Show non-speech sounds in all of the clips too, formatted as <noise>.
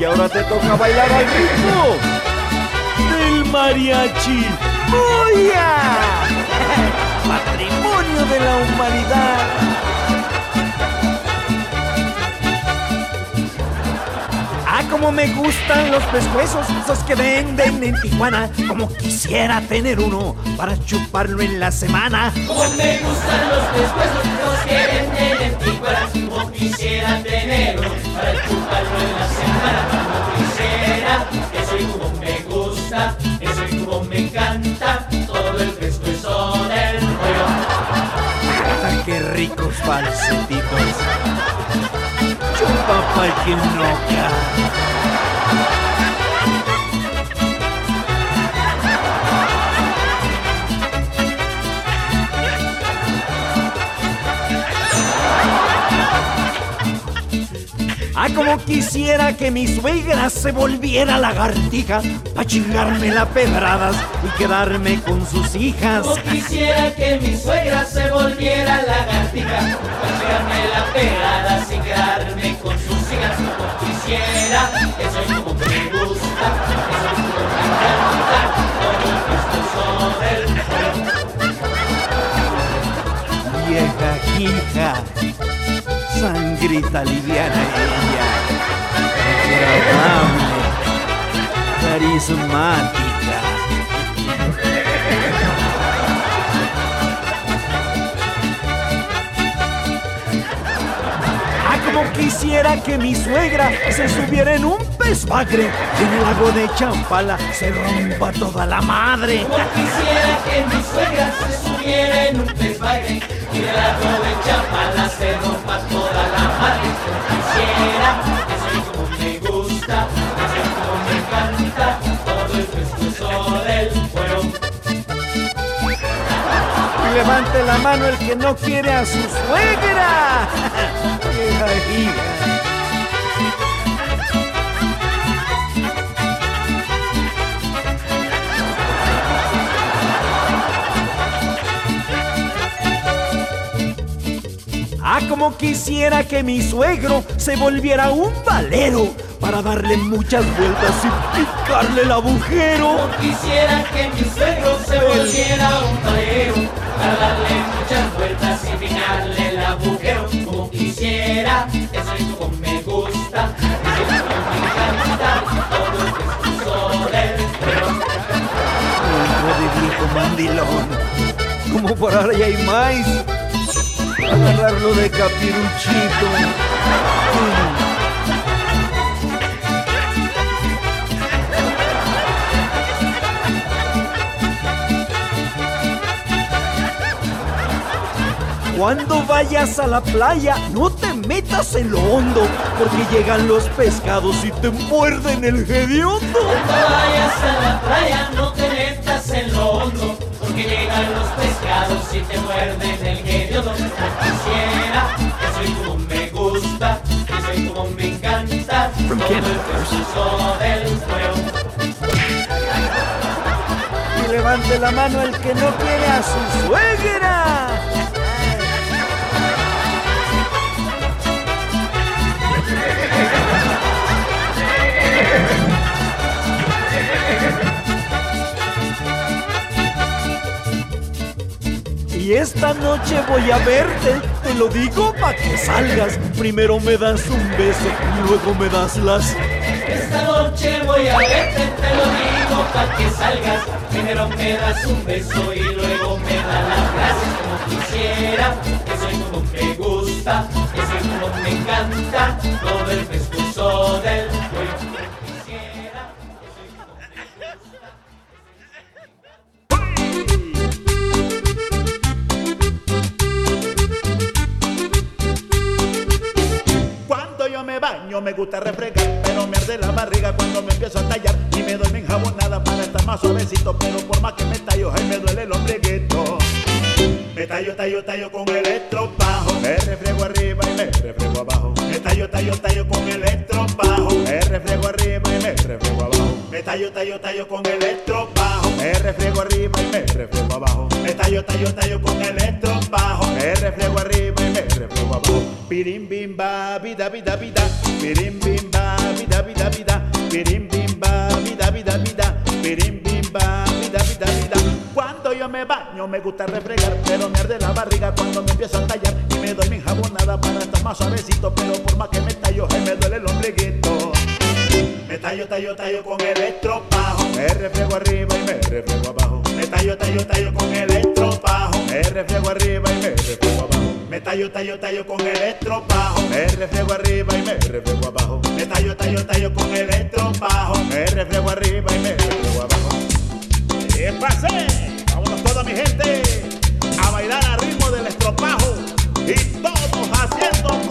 Y ahora te toca bailar al ritmo del mariachi. ¡Oya! <laughs> Patrimonio de la humanidad. Como me gustan los pescuezos, esos que venden en Tijuana. Como quisiera tener uno para chuparlo en la semana. Como me gustan los pescuezos, los que venden en Tijuana. Como quisiera tener uno para chuparlo en la semana. Como quisiera, eso y como me gusta, eso y como me encanta. Todo el pescuezo del pollo. ¡Ah, qué ricos falsetitos! Chupa pa'l que no cae. Ah, como quisiera que mi suegra se volviera lagartija Pa' chingarme las pedradas y quedarme con sus hijas Como quisiera que mi suegra se volviera lagartija, pegarme la pegada sin quedarme con sus hijas. Como quisiera, eso es como me gusta, eso es como me encanta, el pescuezo del pollo. Vieja hija, sangrita liviana ella, agradable, carismática. Ah, como quisiera que mi suegra se subiera en un pez bagre y en el lago de Champala se rompa toda la madre. Como quisiera que mi suegra se subiera en un pez bagre y de la de Chapala se rompa toda la madre. Eso es como me gusta, es como me encanta, todo el pescuezo del pollo. Y levante la mano el que no quiere a su suegra. <laughs> Ah, como quisiera que mi suegro se volviera un valero para darle muchas vueltas y picarle el agujero. Como quisiera que mi suegro se volviera un torero para darle muchas vueltas y picarle el agujero. Como quisiera, eso es como me gusta, eso es como me encanta, todo el pescuezo del pollo. Hijo de viejo mandilón. Como por ahí hay más. Agarrarlo de capiruchito. Cuando vayas a la playa, no te metas en lo hondo, porque llegan los pescados y te muerden el hediondo. Cuando vayas a la playa no te metas en lo hondo, porque llegan los pescados y te muerden el hediondo. Como quisiera, eso y como me gusta, eso y como me encanta, todo el pescuezo del fuego. Y levante la mano el que no quiere a su suegra. Esta noche voy a verte, te lo digo pa' que salgas. Primero me das un beso y luego me das las Esta noche voy a verte, te lo digo pa' que salgas. Primero me das un beso y luego me das las gracias como quisiera. Eso es como me gusta, eso es como me encanta. Todo el pescuezo del me gusta refrescar, pero me arde la barriga cuando me empiezo a tallar y me doy mi enjabonada para estar más suavecito, pero por más que me tallo, ay me duele el ombliguito. Me tallo, tallo, tallo con electro bajo, me refriego arriba y me refriego abajo. Me tallo, tallo, tallo con electro bajo, me refriego arriba y me refriego abajo. Me tallo, tallo, tallo con electro bajo, me refriego arriba y me refriego abajo. Me tallo, tallo, tallo con electro bajo, me refriego arriba Pirim bimba, vida, vida, vida. Pirim bimba, vida, vida, vida. Pirim bimba, vida, vida, vida. Pirim bimba, vida, vida, vida. Cuando yo me baño me gusta refregar, pero me arde la barriga cuando me empiezo a tallar. Y me doy mi jabonada para estar más suavecito, pero por más que me tallo, que me duele el ombliguito. Me tallo, tallo, tallo con el estropajo. Me reflejo arriba y me reflejo abajo. Me tallo, tallo, tallo con el estropajo. Me reflejo arriba y me reflejo me tallo, tallo, tallo con el estropajo, me refriego arriba y me refriego abajo. Me tallo, tallo, tallo con el estropajo, me refriego arriba y me refriego abajo. ¿Qué pase? Vámonos toda mi gente a bailar al ritmo del estropajo y todos haciendo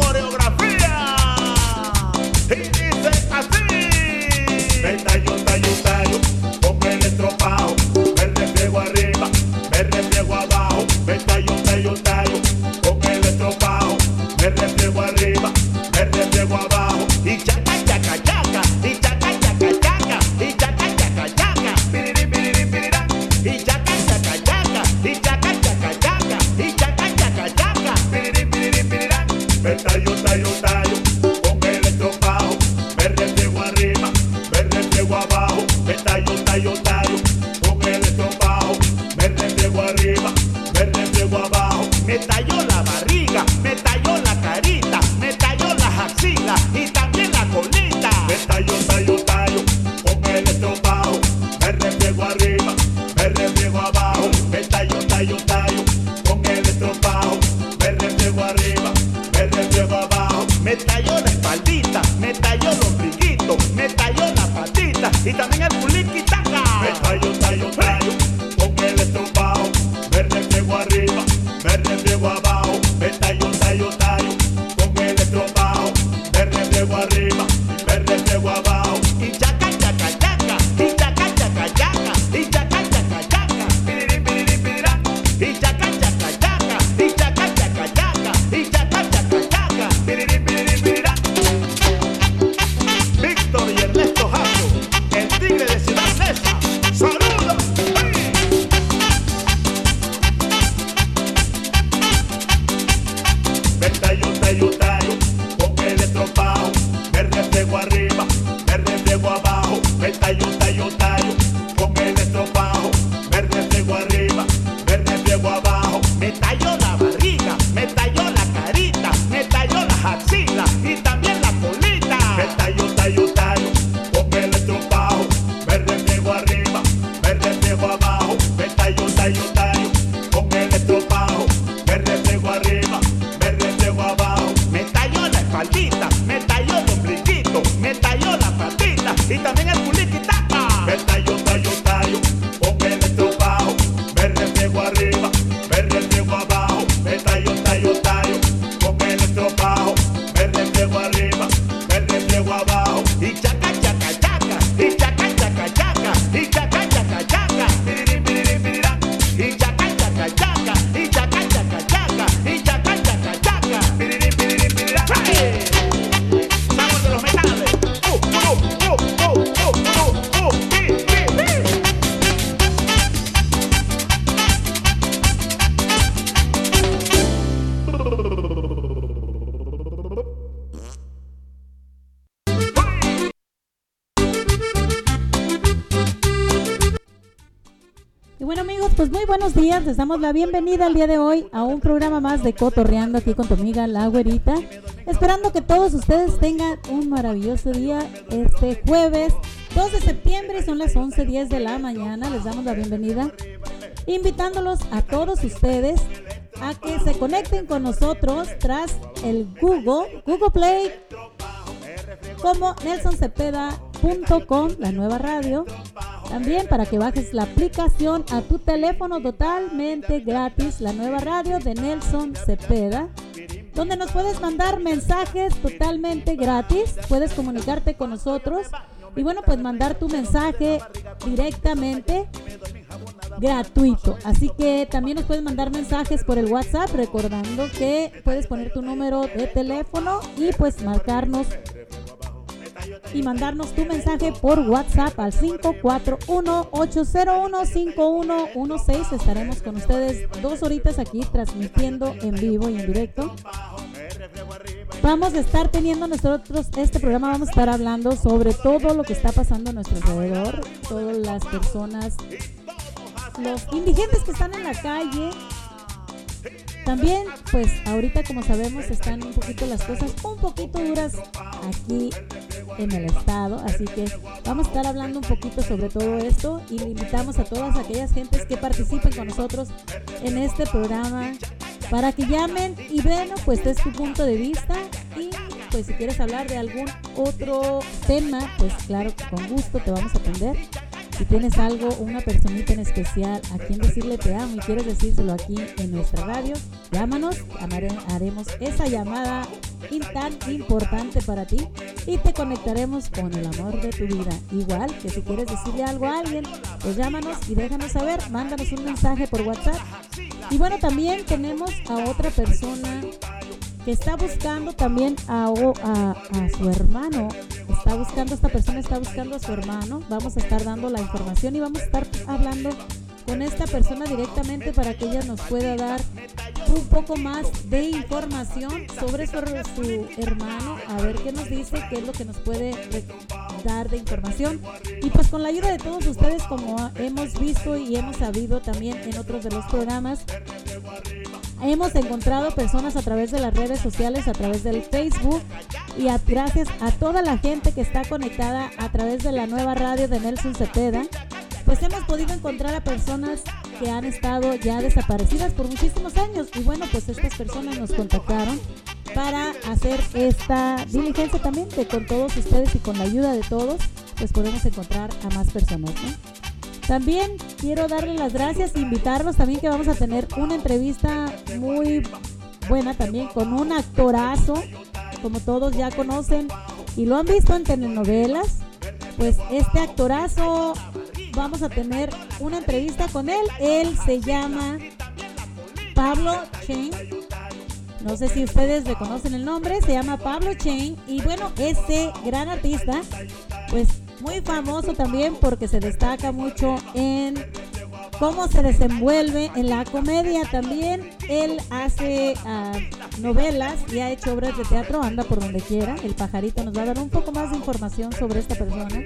les damos la bienvenida el día de hoy a un programa más de Cotorreando aquí con tu amiga La Güerita. Esperando que todos ustedes tengan un maravilloso día este jueves 2 de septiembre, son las 11.10 de la mañana, les damos la bienvenida. Invitándolos a todos ustedes a que se conecten con nosotros tras el Google, Google Play, como nelsoncepeda.com, la nueva radio. También para que bajes la aplicación a tu teléfono totalmente gratis, la nueva radio de Nelson Cepeda, donde nos puedes mandar mensajes totalmente gratis. Puedes comunicarte con nosotros y bueno, pues mandar tu mensaje directamente gratuito. Así que también nos puedes mandar mensajes por el WhatsApp, recordando que puedes poner tu número de teléfono y pues marcarnos y mandarnos tu mensaje por WhatsApp al 541-801-5116. Estaremos con ustedes dos horitas aquí transmitiendo en vivo y en directo. Vamos a estar teniendo nosotros este programa, vamos a estar hablando sobre todo lo que está pasando a nuestro alrededor, todas las personas los indigentes que están en la calle. También, pues ahorita como sabemos están un poquito las cosas un poquito duras aquí en el estado, así que vamos a estar hablando un poquito sobre todo esto y le invitamos a todas aquellas gentes que participen con nosotros en este programa para que llamen y bueno, pues es tu punto de vista y pues si quieres hablar de algún otro tema, pues claro, con gusto te vamos a atender. Si tienes algo, una personita en especial a quien decirle te amo y quieres decírselo aquí en nuestra radio, llámanos, haremos esa llamada tan importante para ti y te conectaremos con el amor de tu vida. Igual que si quieres decirle algo a alguien, pues llámanos y déjanos saber, mándanos un mensaje por WhatsApp. Y bueno, también tenemos a otra persona que está buscando también a, a, su hermano. Está buscando, esta persona está buscando a su hermano. Vamos a estar dando la información y vamos a estar hablando con esta persona directamente para que ella nos pueda dar un poco más de información sobre su, hermano, a ver qué nos dice, qué es lo que nos puede dar de información. Y pues con la ayuda de todos ustedes, como hemos visto y hemos sabido también en otros de los programas, hemos encontrado personas a través de las redes sociales, a través del Facebook y gracias a toda la gente que está conectada a través de la nueva radio de Nelson Cepeda, pues hemos podido encontrar a personas que han estado ya desaparecidas por muchísimos años y bueno, pues estas personas nos contactaron para hacer esta diligencia también de con todos ustedes y con la ayuda de todos, pues podemos encontrar a más personas. También quiero darle las gracias e invitarlos también que vamos a tener una entrevista muy buena también con un actorazo, como todos ya conocen y lo han visto en telenovelas. Pues este actorazo vamos a tener una entrevista con él. Él se llama Pablo Chen. No sé si ustedes le conocen el nombre, se llama Pablo Chen. Y bueno, este gran artista, pues muy famoso también porque se destaca mucho en cómo se desenvuelve en la comedia también. Él hace ah, novelas y ha hecho obras de teatro, anda por donde quiera. El pajarito nos va a dar un poco más de información sobre esta persona.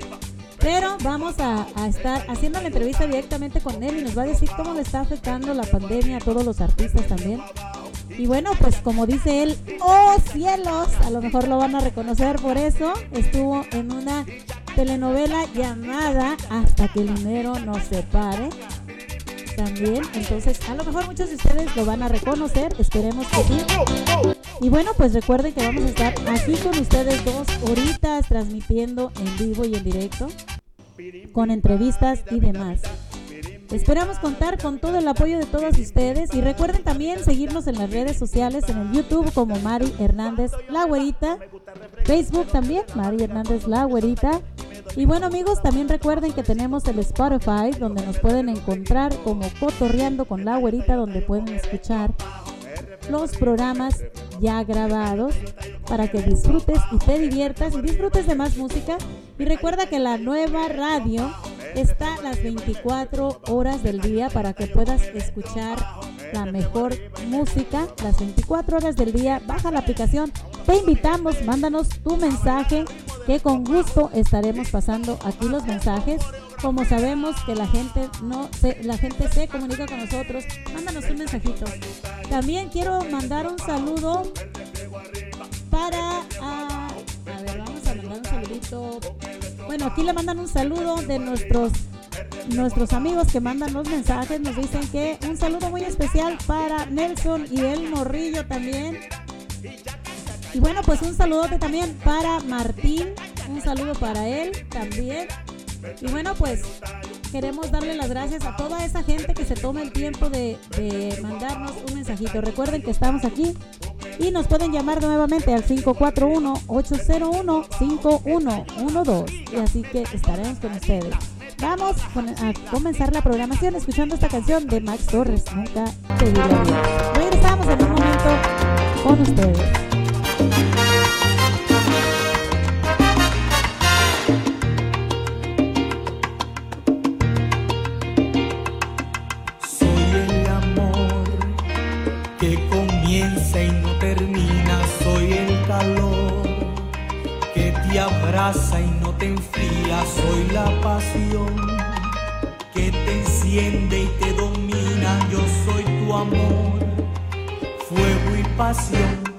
Pero vamos a, a, estar haciendo la entrevista directamente con él y nos va a decir cómo le está afectando la pandemia a todos los artistas también. Y bueno, pues como dice él, ¡oh cielos! A lo mejor lo van a reconocer por eso. Estuvo en una telenovela llamada Hasta que el dinero nos separe. También, entonces a lo mejor muchos de ustedes lo van a reconocer, esperemos que sí. Y bueno, pues recuerden que vamos a estar aquí con ustedes dos horitas transmitiendo en vivo y en directo, con entrevistas y demás. Esperamos contar con todo el apoyo de todos ustedes y recuerden también seguirnos en las redes sociales, en el YouTube como Mari Hernández La Güerita, Facebook también, Mari Hernández La Güerita. Y bueno amigos, también recuerden que tenemos el Spotify donde nos pueden encontrar como Cotorreando con La Güerita, donde pueden escuchar los programas ya grabados para que disfrutes y te diviertas y disfrutes de más música. Y recuerda que la nueva radio está las 24 horas del día para que puedas escuchar la mejor música las 24 horas del día. Baja la aplicación. Te invitamos, mándanos tu mensaje que con gusto estaremos pasando aquí los mensajes. Como sabemos que la gente no se, la gente se comunica con nosotros, mándanos un mensajito. También quiero mandar un saludo para a, a ver, vamos bueno, aquí le mandan un saludo de nuestros nuestros amigos que mandan los mensajes. Nos dicen que un saludo muy especial para Nelson y el Morrillo también. Y bueno, pues un saludote también para Martín. Un saludo para él también. Y bueno, pues queremos darle las gracias a toda esa gente que se toma el tiempo de, mandarnos un mensajito. Recuerden que estamos aquí y nos pueden llamar nuevamente al 541-801-5112. Y así que estaremos con ustedes. Vamos a comenzar la programación escuchando esta canción de Max Torres. Nunca te diré Regresamos en un momento con ustedes. y no te enfría. Soy la pasión que te enciende y te domina. Yo soy tu amor, fuego y pasión.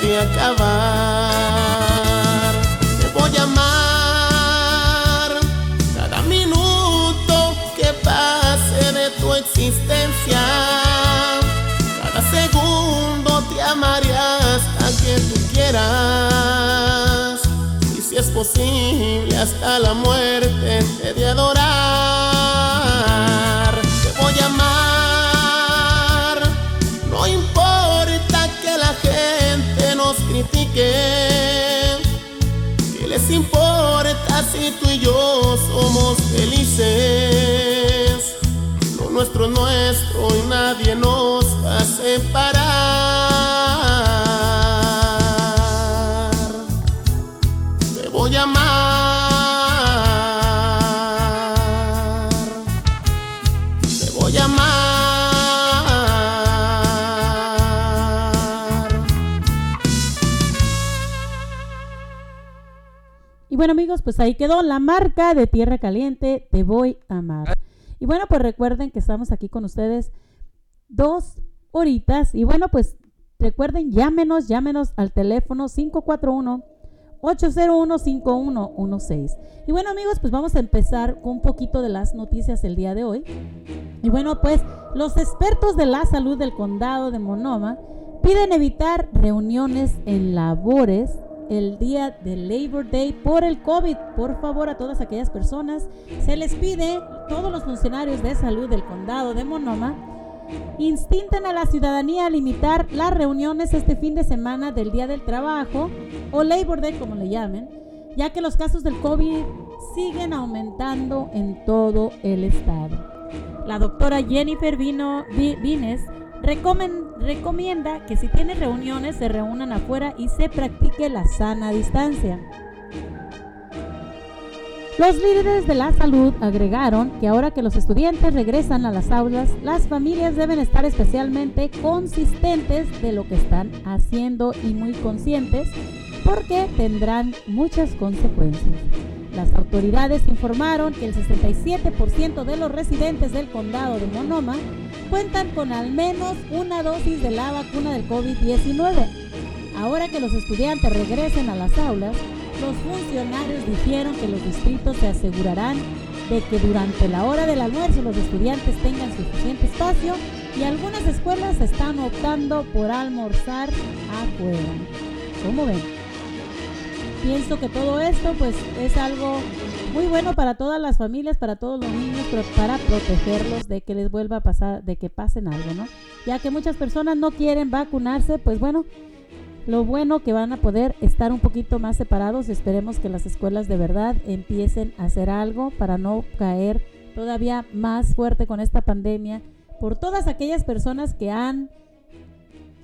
De acabar. Te voy a amar cada minuto que pase de tu existencia. Cada segundo te amaré hasta que tú quieras. Y si es posible hasta la muerte te de adorar. Felices? Lo nuestro es nuestro y nadie nos va a separar. Bueno amigos, pues ahí quedó la marca de Tierra Caliente, Te Voy a Amar. Y bueno, pues recuerden que estamos aquí con ustedes dos horitas. Y bueno, pues recuerden, llámenos, llámenos al teléfono 541-801-5116. Y bueno amigos, pues vamos a empezar con un poquito de las noticias del día de hoy. Y bueno, pues los expertos de la salud del condado de Monoma piden evitar reuniones en labores el día de Labor Day por el COVID. Por favor, a todas aquellas personas se les pide, todos los funcionarios de salud del condado de Monoma, instinten a la ciudadanía a limitar las reuniones este fin de semana del Día del Trabajo o Labor Day, como le llamen, ya que los casos del COVID siguen aumentando en todo el estado. La doctora Jennifer Vino, Vi- Vines recomienda que si tienen reuniones se reúnan afuera y se practique la sana distancia. Los líderes de la salud agregaron que ahora que los estudiantes regresan a las aulas, las familias deben estar especialmente consistentes de lo que están haciendo y muy conscientes porque tendrán muchas consecuencias. Las autoridades informaron que el 67% de los residentes del condado de Monoma cuentan con al menos una dosis de la vacuna del COVID-19. Ahora que los estudiantes regresen a las aulas, los funcionarios dijeron que los distritos se asegurarán de que durante la hora del almuerzo los estudiantes tengan suficiente espacio y algunas escuelas están optando por almorzar afuera. ¿Cómo ven? Pienso que todo esto pues es algo muy bueno para todas las familias, para todos los niños, pero para protegerlos de que les vuelva a pasar, de que pasen algo, ¿no? Ya que muchas personas no quieren vacunarse, pues bueno, lo bueno que van a poder estar un poquito más separados. Esperemos que las escuelas de verdad empiecen a hacer algo para no caer todavía más fuerte con esta pandemia por todas aquellas personas que han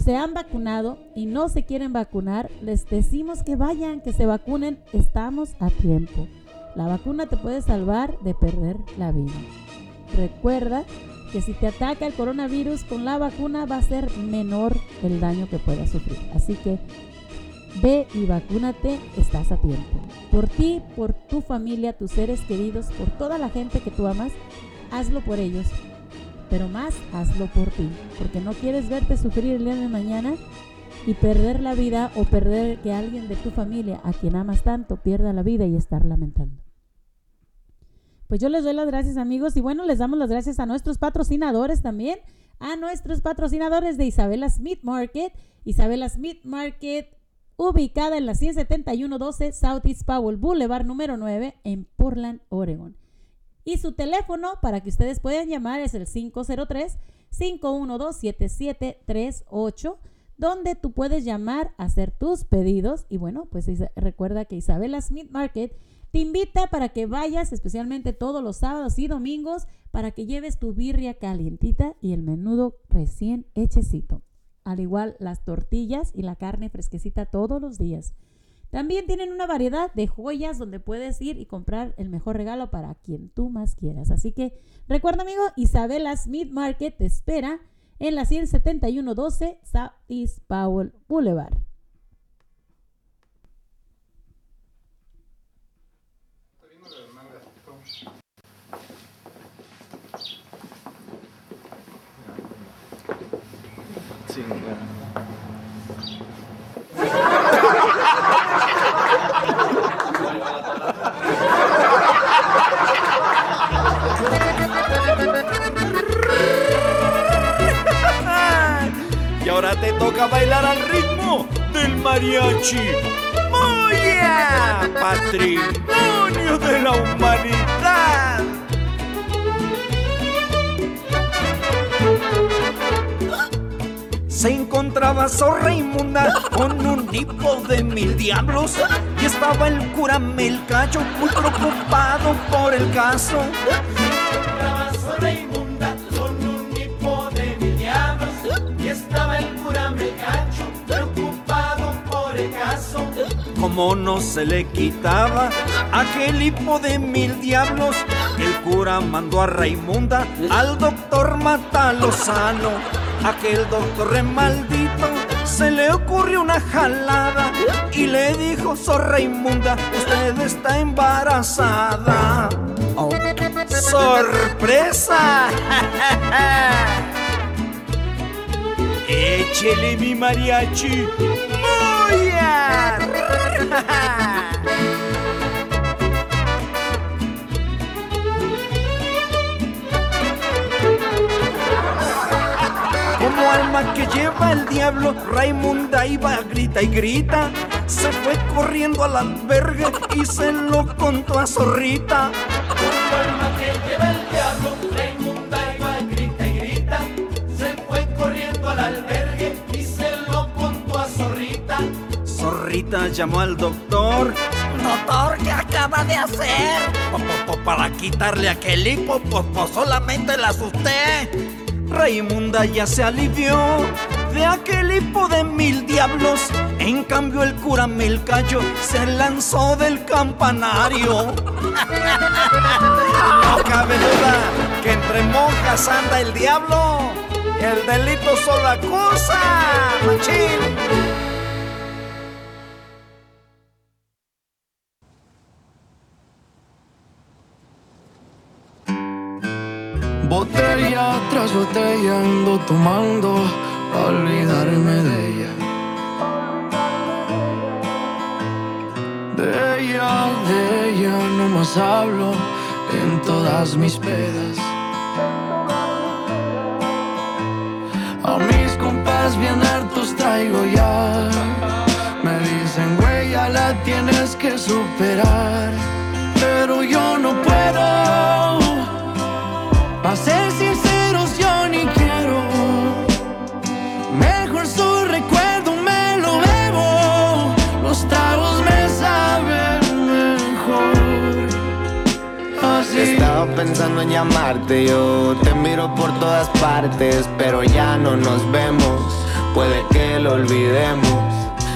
se han vacunado y no se quieren vacunar, les decimos que vayan, que se vacunen, estamos a tiempo. La vacuna te puede salvar de perder la vida. Recuerda que si te ataca el coronavirus con la vacuna va a ser menor el daño que puedas sufrir. Así que ve y vacúnate, estás a tiempo. Por ti, por tu familia, tus seres queridos, por toda la gente que tú amas, hazlo por ellos. Pero más, hazlo por ti. Porque no quieres verte sufrir el día de mañana y perder la vida o perder que alguien de tu familia, a quien amas tanto, pierda la vida y estar lamentando. Pues yo les doy las gracias amigos y bueno, les damos las gracias a nuestros patrocinadores también, a nuestros patrocinadores de Isabela Smith Market, Isabela Smith Market ubicada en la 17112 Southeast Powell Boulevard número 9 en Portland, Oregon. Y su teléfono para que ustedes puedan llamar es el 503-512-7738, donde tú puedes llamar a hacer tus pedidos. Y bueno, pues recuerda que Isabela Smith Market te invita para que vayas, especialmente todos los sábados y domingos, para que lleves tu birria calientita y el menudo recién hechecito. Al igual las tortillas y la carne fresquecita todos los días. También tienen una variedad de joyas donde puedes ir y comprar el mejor regalo para quien tú más quieras. Así que recuerda, amigo, Isabela Smith Market te espera en la 17112 Southeast Powell Boulevard. Toca bailar al ritmo del mariachi. ¡Moya! Patrimonio de la humanidad. Se encontraba zorra inmunda con un tipo de mil diablos y estaba el cura Melcacho muy preocupado por el caso. Estaba sola inmunda con un hipo de mil diablos y estaba el Como no se le quitaba aquel hipo de mil diablos, el cura mandó a Raimunda al doctor Matalozano. Aquel doctor re maldito se le ocurrió una jalada y le dijo, Sor Raimunda, usted está embarazada. Oh, ¡Sorpresa! <laughs> Échele mi mariachi. Como alma que lleva el diablo, Raimunda iba, grita y grita. Se fue corriendo al albergue y se lo contó a Zorrita. Llamó al doctor. Doctor, ¿qué acaba de hacer? Para quitarle aquel hipo, pues, pues solamente la asusté. Raimunda ya se alivió de aquel hipo de mil diablos. En cambio, el cura Melcayo se lanzó del campanario. <laughs> No cabe duda que entre monjas anda el diablo. El delito solo acusa, machín. Botella tras botella ando tomando olvidarme de ella. De ella, de ella no más hablo en todas mis pedas. A mis compas bien hartos traigo ya. Me dicen, güey, ya la tienes que superar. Pero yo no puedo. Ser sinceros, yo ni quiero. Mejor su recuerdo me lo bebo. Los tragos me saben mejor. Así. Estaba pensando en llamarte, yo te miro por todas partes, pero ya no nos vemos, puede que lo olvidemos.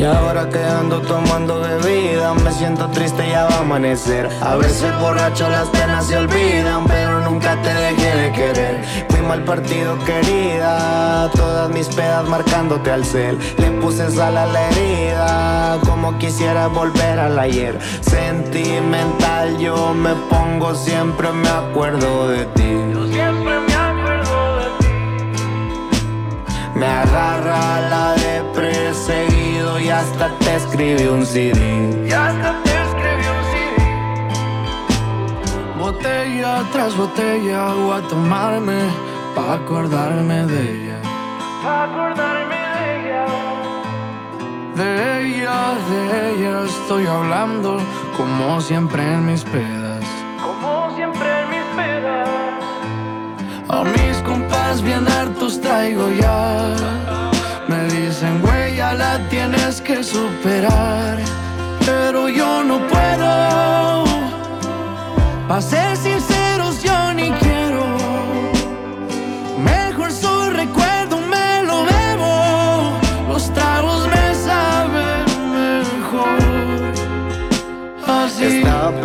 Y ahora que ando tomando bebida Me siento triste, ya va a amanecer. A veces borracho las penas se olvidan Pero nunca te dejé de querer. Fui mal partido querida Todas mis pedas marcándote al cel. Le puse sal a la herida Como quisiera volver al ayer. Sentimental yo me pongo Siempre me acuerdo de ti Me agarra la de perseguido Y hasta te escribí un CD Y hasta te escribí un CD. Botella tras botella voy a tomarme pa' acordarme de ella. Pa' acordarme de ella. De ella, de ella estoy hablando como siempre en mis pedas. A mis compas bien hartos traigo ya. Me dicen, güey, ya la tienes que superar. Pero yo no puedo. Pa' ser sinceros,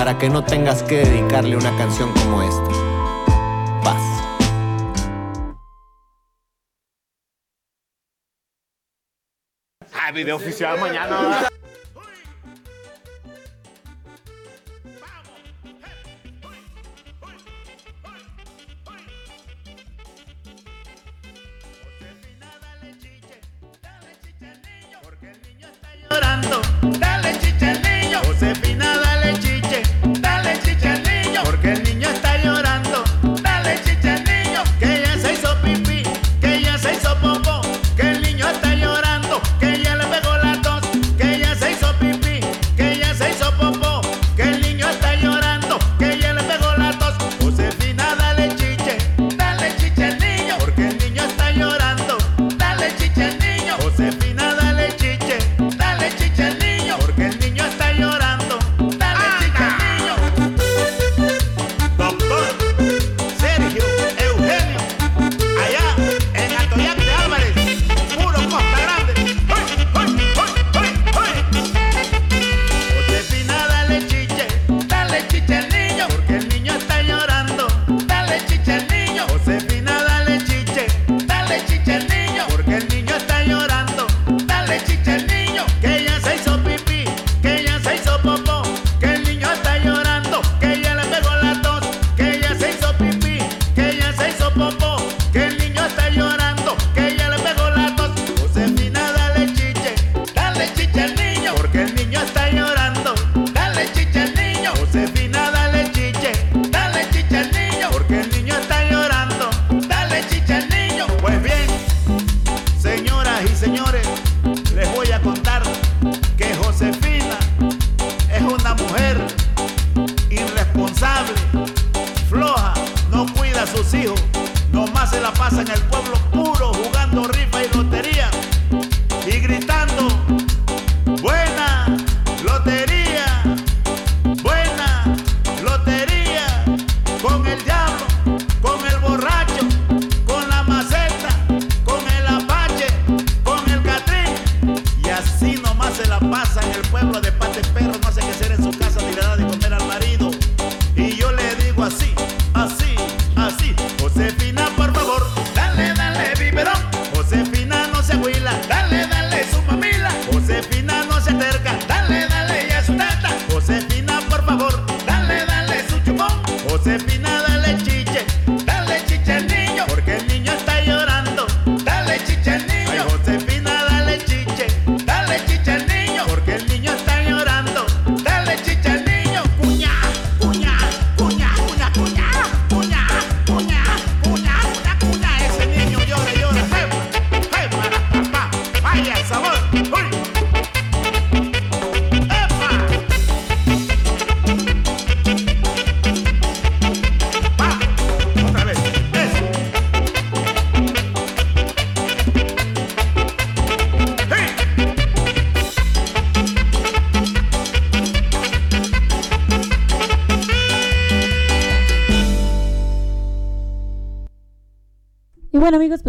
Para que no tengas que dedicarle una canción como esta Paz Ah, video oficial mañana.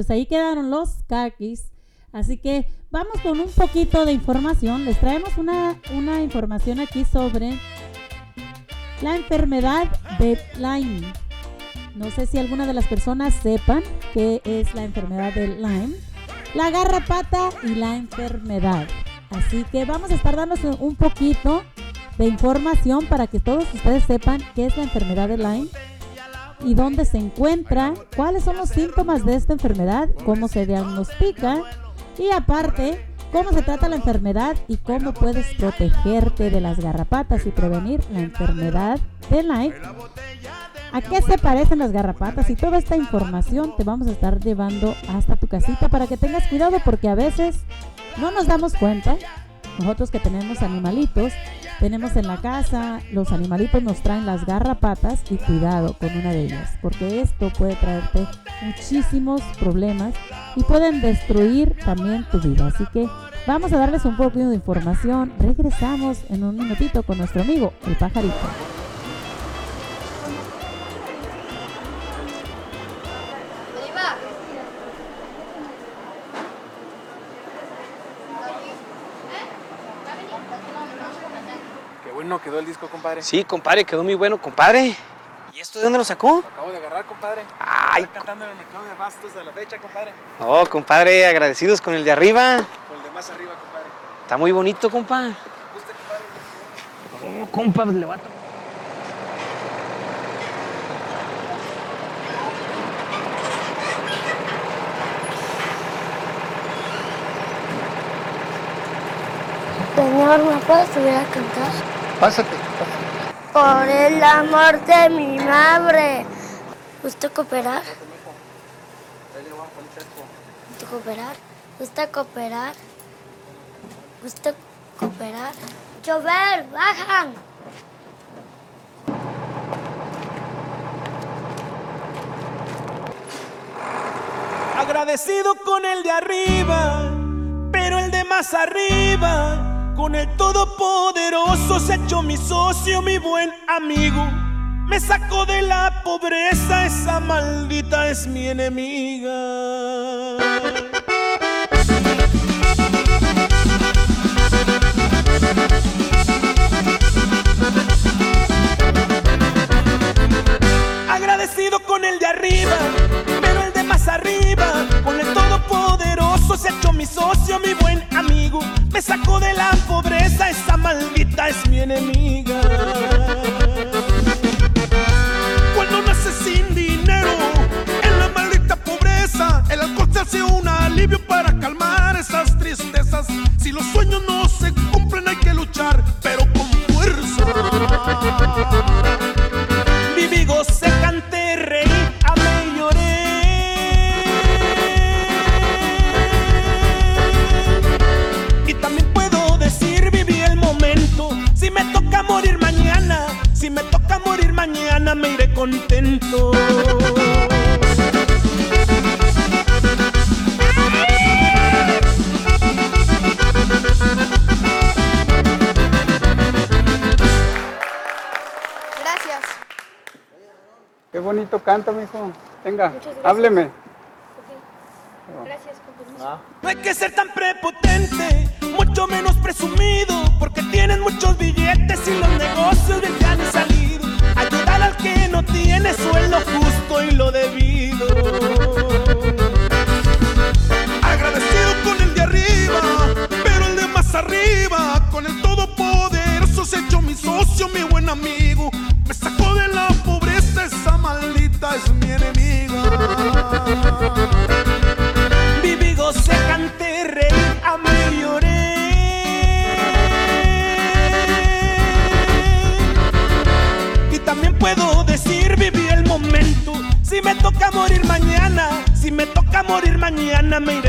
Pues ahí quedaron los caquis. Así que vamos con un poquito de información. Les traemos una, una información aquí sobre la enfermedad de Lyme. No sé si alguna de las personas sepan qué es la enfermedad de Lyme. La garrapata y la enfermedad. Así que vamos a estar dándoles un poquito de información para que todos ustedes sepan qué es la enfermedad de Lyme y dónde se encuentra, cuáles son los síntomas de esta enfermedad, cómo se diagnostica y aparte cómo se trata la enfermedad y cómo puedes protegerte de las garrapatas y prevenir la enfermedad de Lyme. ¿A qué se parecen las garrapatas? Y toda esta información te vamos a estar llevando hasta tu casita para que tengas cuidado porque a veces no nos damos cuenta, nosotros que tenemos animalitos, tenemos en la casa, los animalitos nos traen las garrapatas y cuidado con una de ellas, porque esto puede traerte muchísimos problemas y pueden destruir también tu vida. Así que vamos a darles un poquito de información. Regresamos en un minutito con nuestro amigo, el pajarito. Bueno quedó el disco, compadre. Sí, compadre, quedó muy bueno, compadre. ¿Y esto de dónde lo sacó? Acabo de agarrar, compadre. Ay, Está cantando en el Claudio Bastos de la fecha, compadre. Oh, compadre, agradecidos con el de arriba. Con el de más arriba, compadre. Está muy bonito, compa. Oh, compa, le va a Señor, ¿me puedes subir a cantar? Pásate. Por el amor de mi madre. ¿Gusta cooperar? ¿Gusta cooperar? ¿Gusta cooperar? ¿Gusta cooperar? Chover, bajan. Agradecido con el de arriba, pero el de más arriba, con el todopoderoso se hecho mi socio, mi buen amigo. Me sacó de la pobreza, esa maldita es mi enemiga. Agradecido con el de arriba, pero el de más arriba, con el todopoderoso se ha hecho mi socio, mi buen amigo. Me sacó de la pobreza, esa maldita es mi enemiga. Cuando naces sin dinero, en la maldita pobreza, el alcohol se hace un alivio para calmar esas tristezas. Si los sueños no se cumplen, hay que luchar, pero con fuerza. Viví, mañana, me iré contento. Gracias. Qué bonito canta, mijo. Venga, hábleme. Gracias, permiso. No hay que ser tan prepotente, mucho menos presumido, porque tienen muchos billetes y los negocios bien te han salido. Tiene eso es lo justo y lo debido. Toca morir mañana, me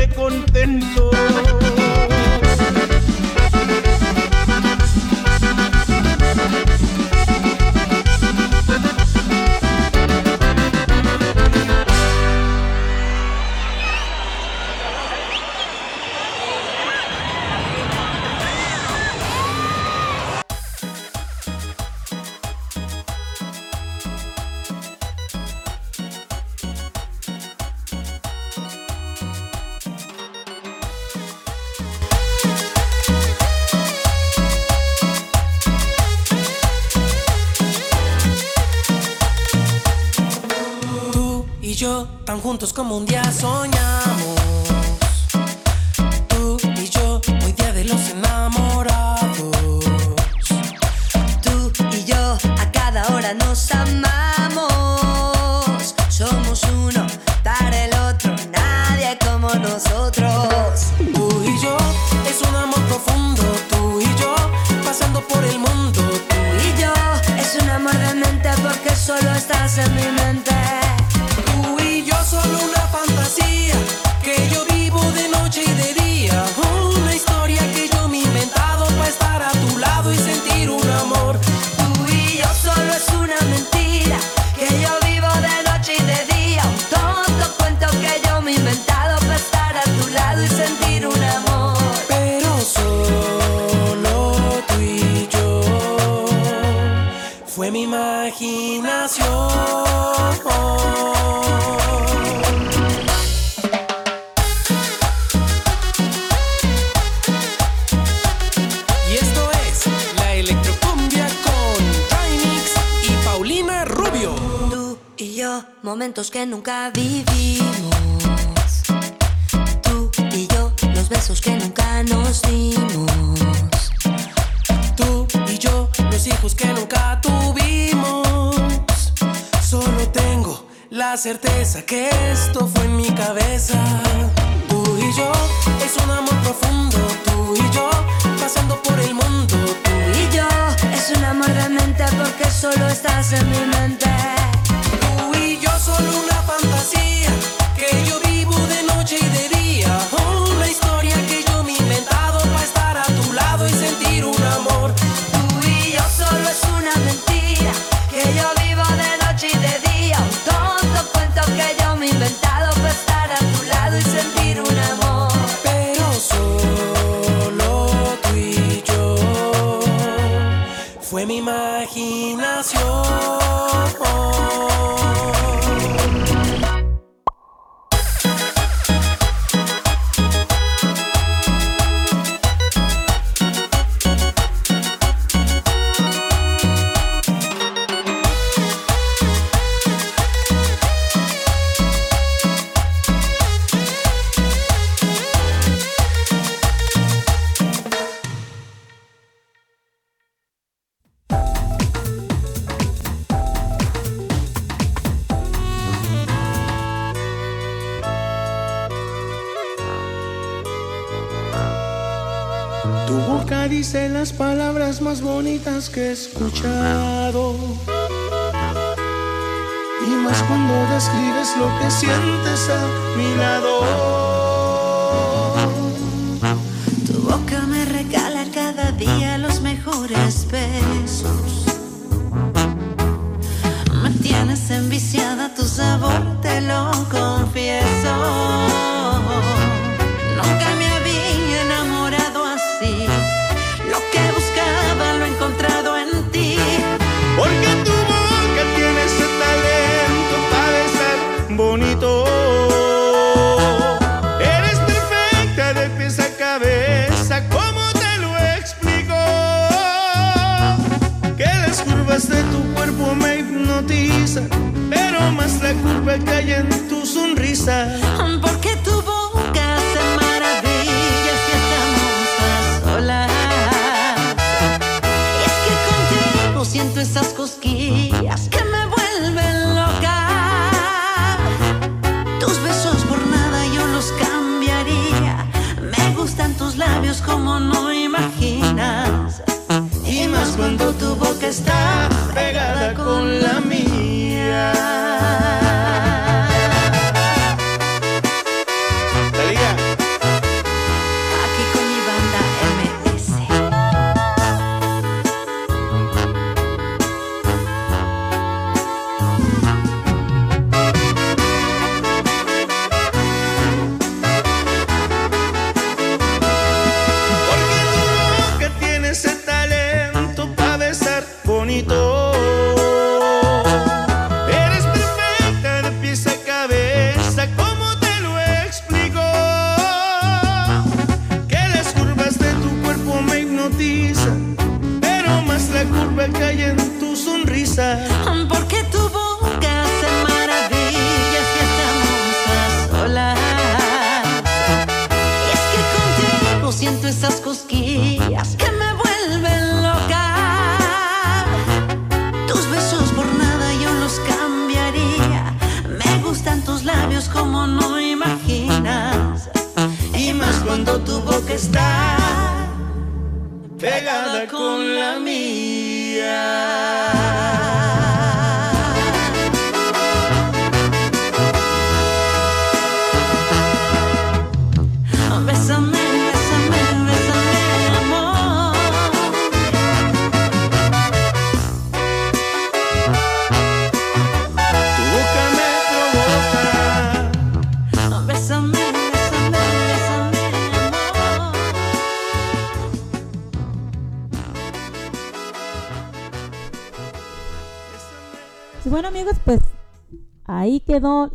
más bonitas que he escuchado. Y más cuando describes lo que sientes a mi lado. Tu boca me regala cada día los mejores besos. Me tienes enviciada, tu sabor te lo confieso. me cae en tu sonrisa.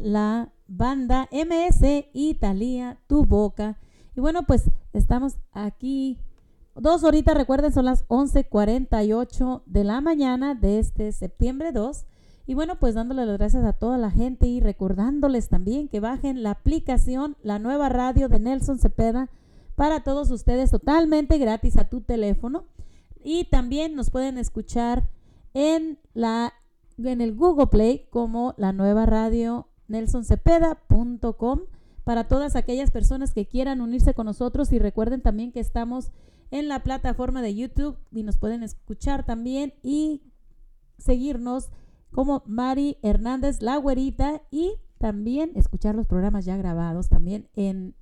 La banda MS Italia, Tu Boca. Y bueno, pues estamos aquí dos horitas, recuerden, son las 11.48 de la mañana de este septiembre 2. Y bueno, pues dándole las gracias a toda la gente y recordándoles también que bajen la aplicación, la nueva radio de Nelson Cepeda para todos ustedes totalmente gratis a tu teléfono. Y también nos pueden escuchar en la en el Google Play como la nueva radio nelsoncepeda.com para todas aquellas personas que quieran unirse con nosotros. Y recuerden también que estamos en la plataforma de YouTube y nos pueden escuchar también y seguirnos como Mari Hernández La Güerita y también escuchar los programas ya grabados también en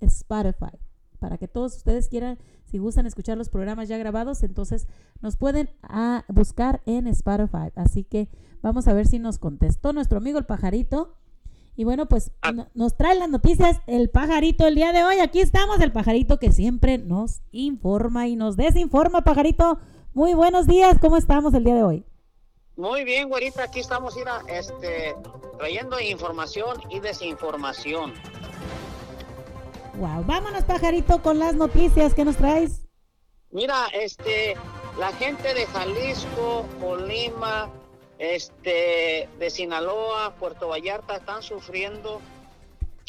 Spotify para que todos ustedes quieran, si gustan escuchar los programas ya grabados, entonces nos pueden ah, buscar en Spotify. Así que vamos a ver si nos contestó nuestro amigo el pajarito. Y bueno, pues no- nos trae las noticias el pajarito el día de hoy. Aquí estamos, el pajarito que siempre nos informa y nos desinforma, pajarito. Muy buenos días, ¿cómo estamos el día de hoy? Muy bien, güerita, aquí estamos este, trayendo información y desinformación. Wow, vámonos, pajarito, con las noticias que nos traes. Mira, este, la gente de Jalisco, Colima, este, de Sinaloa, Puerto Vallarta están sufriendo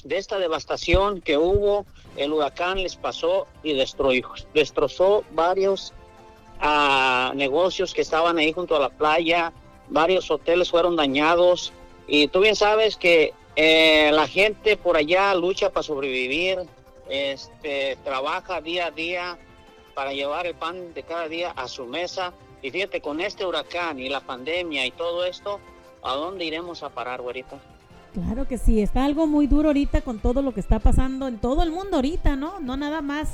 de esta devastación que hubo. El huracán les pasó y destruyó, destrozó varios ah, negocios que estaban ahí junto a la playa. Varios hoteles fueron dañados. Y tú bien sabes que eh, la gente por allá lucha para sobrevivir, este, trabaja día a día para llevar el pan de cada día a su mesa. Y fíjate, con este huracán y la pandemia y todo esto, ¿a dónde iremos a parar, güerita? Claro que sí, está algo muy duro ahorita con todo lo que está pasando en todo el mundo ahorita, ¿no? No nada más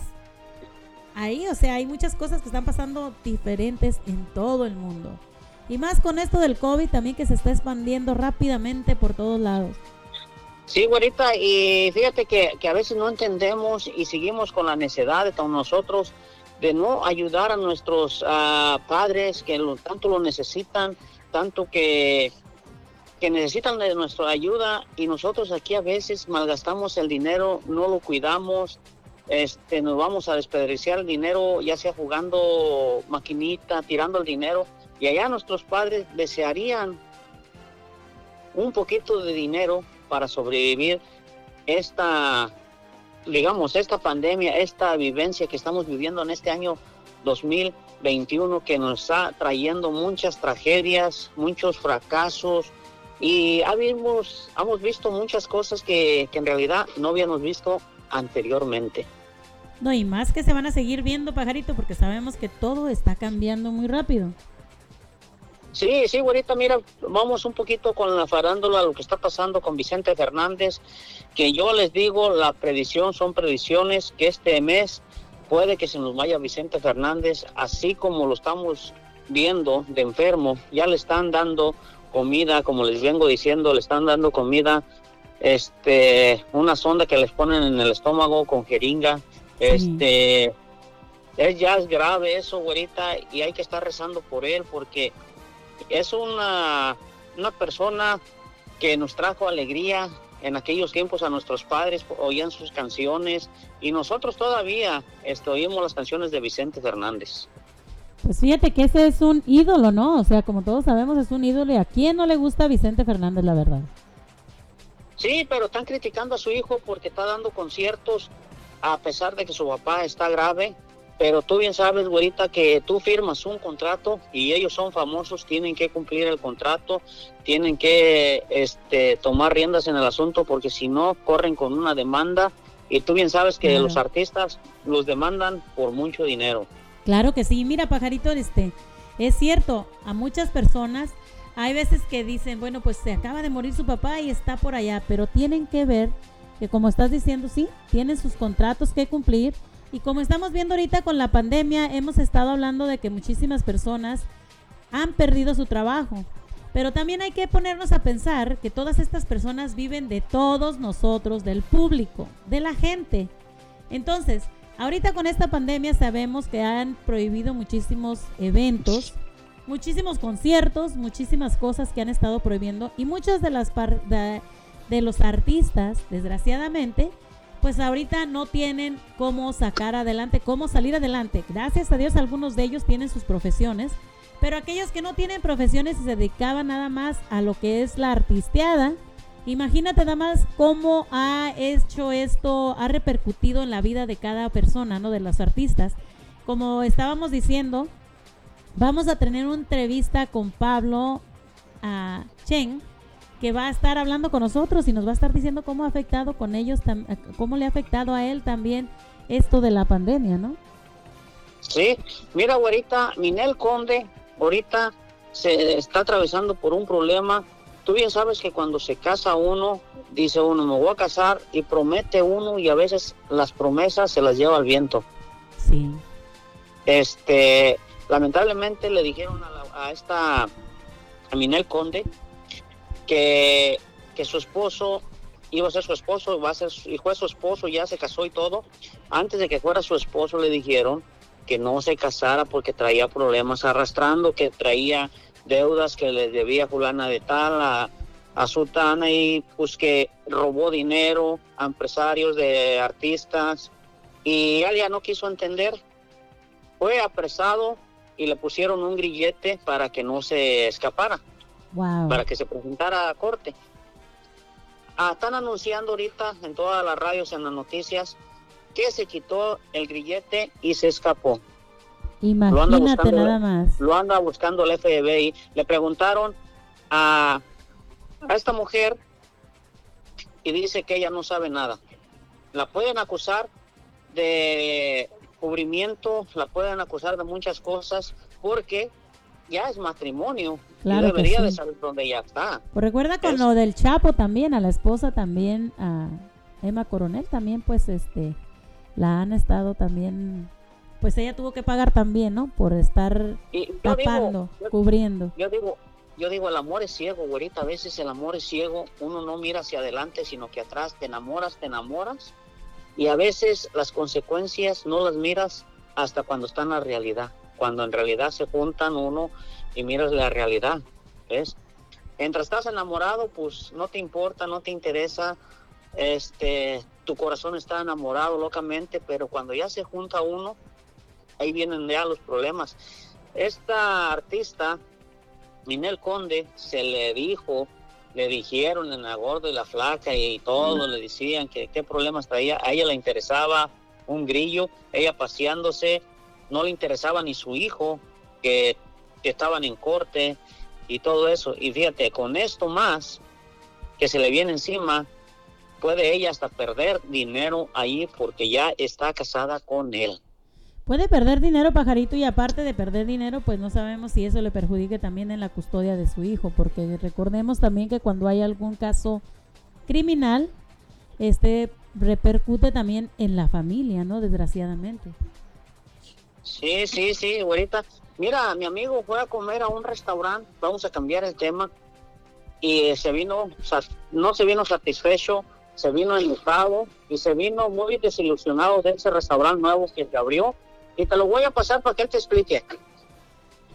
ahí, o sea, hay muchas cosas que están pasando diferentes en todo el mundo. Y más con esto del COVID también que se está expandiendo rápidamente por todos lados. Sí, güerita, y fíjate que, que a veces no entendemos y seguimos con la necedad de nosotros de no ayudar a nuestros ah, padres que lo- tanto lo necesitan, tanto que, que necesitan de nuestra ayuda y nosotros aquí a veces malgastamos el dinero, no lo cuidamos, este, nos vamos a desperdiciar el dinero, ya sea jugando maquinita, tirando el dinero, y allá nuestros padres desearían un poquito de dinero para sobrevivir esta, digamos, esta pandemia, esta vivencia que estamos viviendo en este año 2021 que nos está trayendo muchas tragedias, muchos fracasos y hemos visto muchas cosas que, que en realidad no habíamos visto anteriormente. No, y más que se van a seguir viendo, pajarito, porque sabemos que todo está cambiando muy rápido. Sí, sí, güerita, mira, vamos un poquito con la farándula, lo que está pasando con Vicente Fernández, que yo les digo, la predicción son predicciones, que este mes puede que se nos vaya Vicente Fernández, así como lo estamos viendo de enfermo, ya le están dando comida, como les vengo diciendo, le están dando comida, este, una sonda que les ponen en el estómago con jeringa, este, es ya es grave eso, güerita, y hay que estar rezando por él, porque es una, una persona que nos trajo alegría en aquellos tiempos a nuestros padres, oían sus canciones y nosotros todavía este, oímos las canciones de Vicente Fernández. Pues fíjate que ese es un ídolo, ¿no? O sea, como todos sabemos, es un ídolo. ¿Y a quién no le gusta Vicente Fernández, la verdad? Sí, pero están criticando a su hijo porque está dando conciertos a pesar de que su papá está grave, pero tú bien sabes, güerita, que tú firmas un contrato y ellos son famosos, tienen que cumplir el contrato, tienen que este, tomar riendas en el asunto porque si no, corren con una demanda y tú bien sabes que Claro. los artistas los demandan por mucho dinero. Claro que sí, mira pajarito, este, es cierto, a muchas personas hay veces que dicen, bueno, pues se acaba de morir su papá y está por allá, pero tienen que ver que como estás diciendo, sí, tienen sus contratos que cumplir y como estamos viendo ahorita con la pandemia, hemos estado hablando de que muchísimas personas han perdido su trabajo. Pero también hay que ponernos a pensar que todas estas personas viven de todos nosotros, del público, de la gente. Entonces, ahorita con esta pandemia sabemos que han prohibido muchísimos eventos, muchísimos conciertos, muchísimas cosas que han estado prohibiendo y muchas de las de, de los artistas, desgraciadamente, pues ahorita no tienen cómo sacar adelante, cómo salir adelante. Gracias a Dios algunos de ellos tienen sus profesiones, pero aquellos que no tienen profesiones y se dedicaban nada más a lo que es la artisteada, imagínate nada más cómo ha hecho esto, ha repercutido en la vida de cada persona, ¿no? De los artistas. Como estábamos diciendo, vamos a tener una entrevista con Pablo ah, Chen, que va a estar hablando con nosotros y nos va a estar diciendo cómo ha afectado con ellos, cómo le ha afectado a él también esto de la pandemia, ¿no? Sí, mira, güerita, Minel Conde ahorita se está atravesando por un problema. Tú bien sabes que cuando se casa uno, dice uno, me voy a casar y promete uno y a veces las promesas se las lleva al viento. Sí. Este, lamentablemente le dijeron a, la- a esta, a Minel Conde, que, que su esposo iba a ser su esposo, a ser, y fue su esposo, ya se casó y todo. Antes de que fuera su esposo le dijeron que no se casara porque traía problemas arrastrando, que traía deudas que le debía fulana de tal a, a Sultana y pues que robó dinero a empresarios de artistas y ella no quiso entender. Fue apresado y le pusieron un grillete para que no se escapara Wow. para que se presentara a corte. Ah, están anunciando ahorita en todas las radios, en las noticias, que se quitó el grillete y se escapó. Lo anda Imagínate buscando, nada más. Lo anda buscando el FBI. Le preguntaron a, a esta mujer y dice que ella no sabe nada. La pueden acusar de cubrimiento, la pueden acusar de muchas cosas porque ya es matrimonio Claro y que debería sí. de saber dónde ella está. Pues recuerda con lo del Chapo también, a la esposa también, a Emma Coronel también, pues este, la han estado también, pues ella tuvo que pagar también, ¿no? Por estar yo tapando, digo, yo- cubriendo. Yo digo, yo digo, el amor es ciego, güerita. A veces el amor es ciego. Uno no mira hacia adelante, sino que atrás. Te enamoras, te enamoras. Y a veces las consecuencias no las miras hasta cuando está en la realidad. Cuando en realidad se juntan uno y miras la realidad. ¿Ves? Mientras estás enamorado, pues no te importa, no te interesa. Este, tu corazón está enamorado locamente, pero cuando ya se junta uno, ahí vienen ya los problemas. Esta artista, Ninel Conde, se le dijo, le dijeron en la gorda y la flaca y todo, le decían que qué problemas traía. A ella le interesaba un grillo, ella paseándose, no le interesaba ni su hijo, que, estaban en corte y todo eso. Y fíjate, con esto más que se le viene encima, puede ella hasta perder dinero ahí porque ya está casada con él. Puede perder dinero, pajarito, y aparte de perder dinero, pues no sabemos si eso le perjudique también en la custodia de su hijo, porque recordemos también que cuando hay algún caso criminal, este repercute también en la familia, ¿no? Desgraciadamente. Sí, sí, sí, güerita. Mira, mi amigo fue a comer a un restaurante, vamos a cambiar el tema, y eh, se vino, no se vino satisfecho, se vino enojado y se vino muy desilusionado de ese restaurante nuevo que se abrió. Y te lo voy a pasar para que él te explique.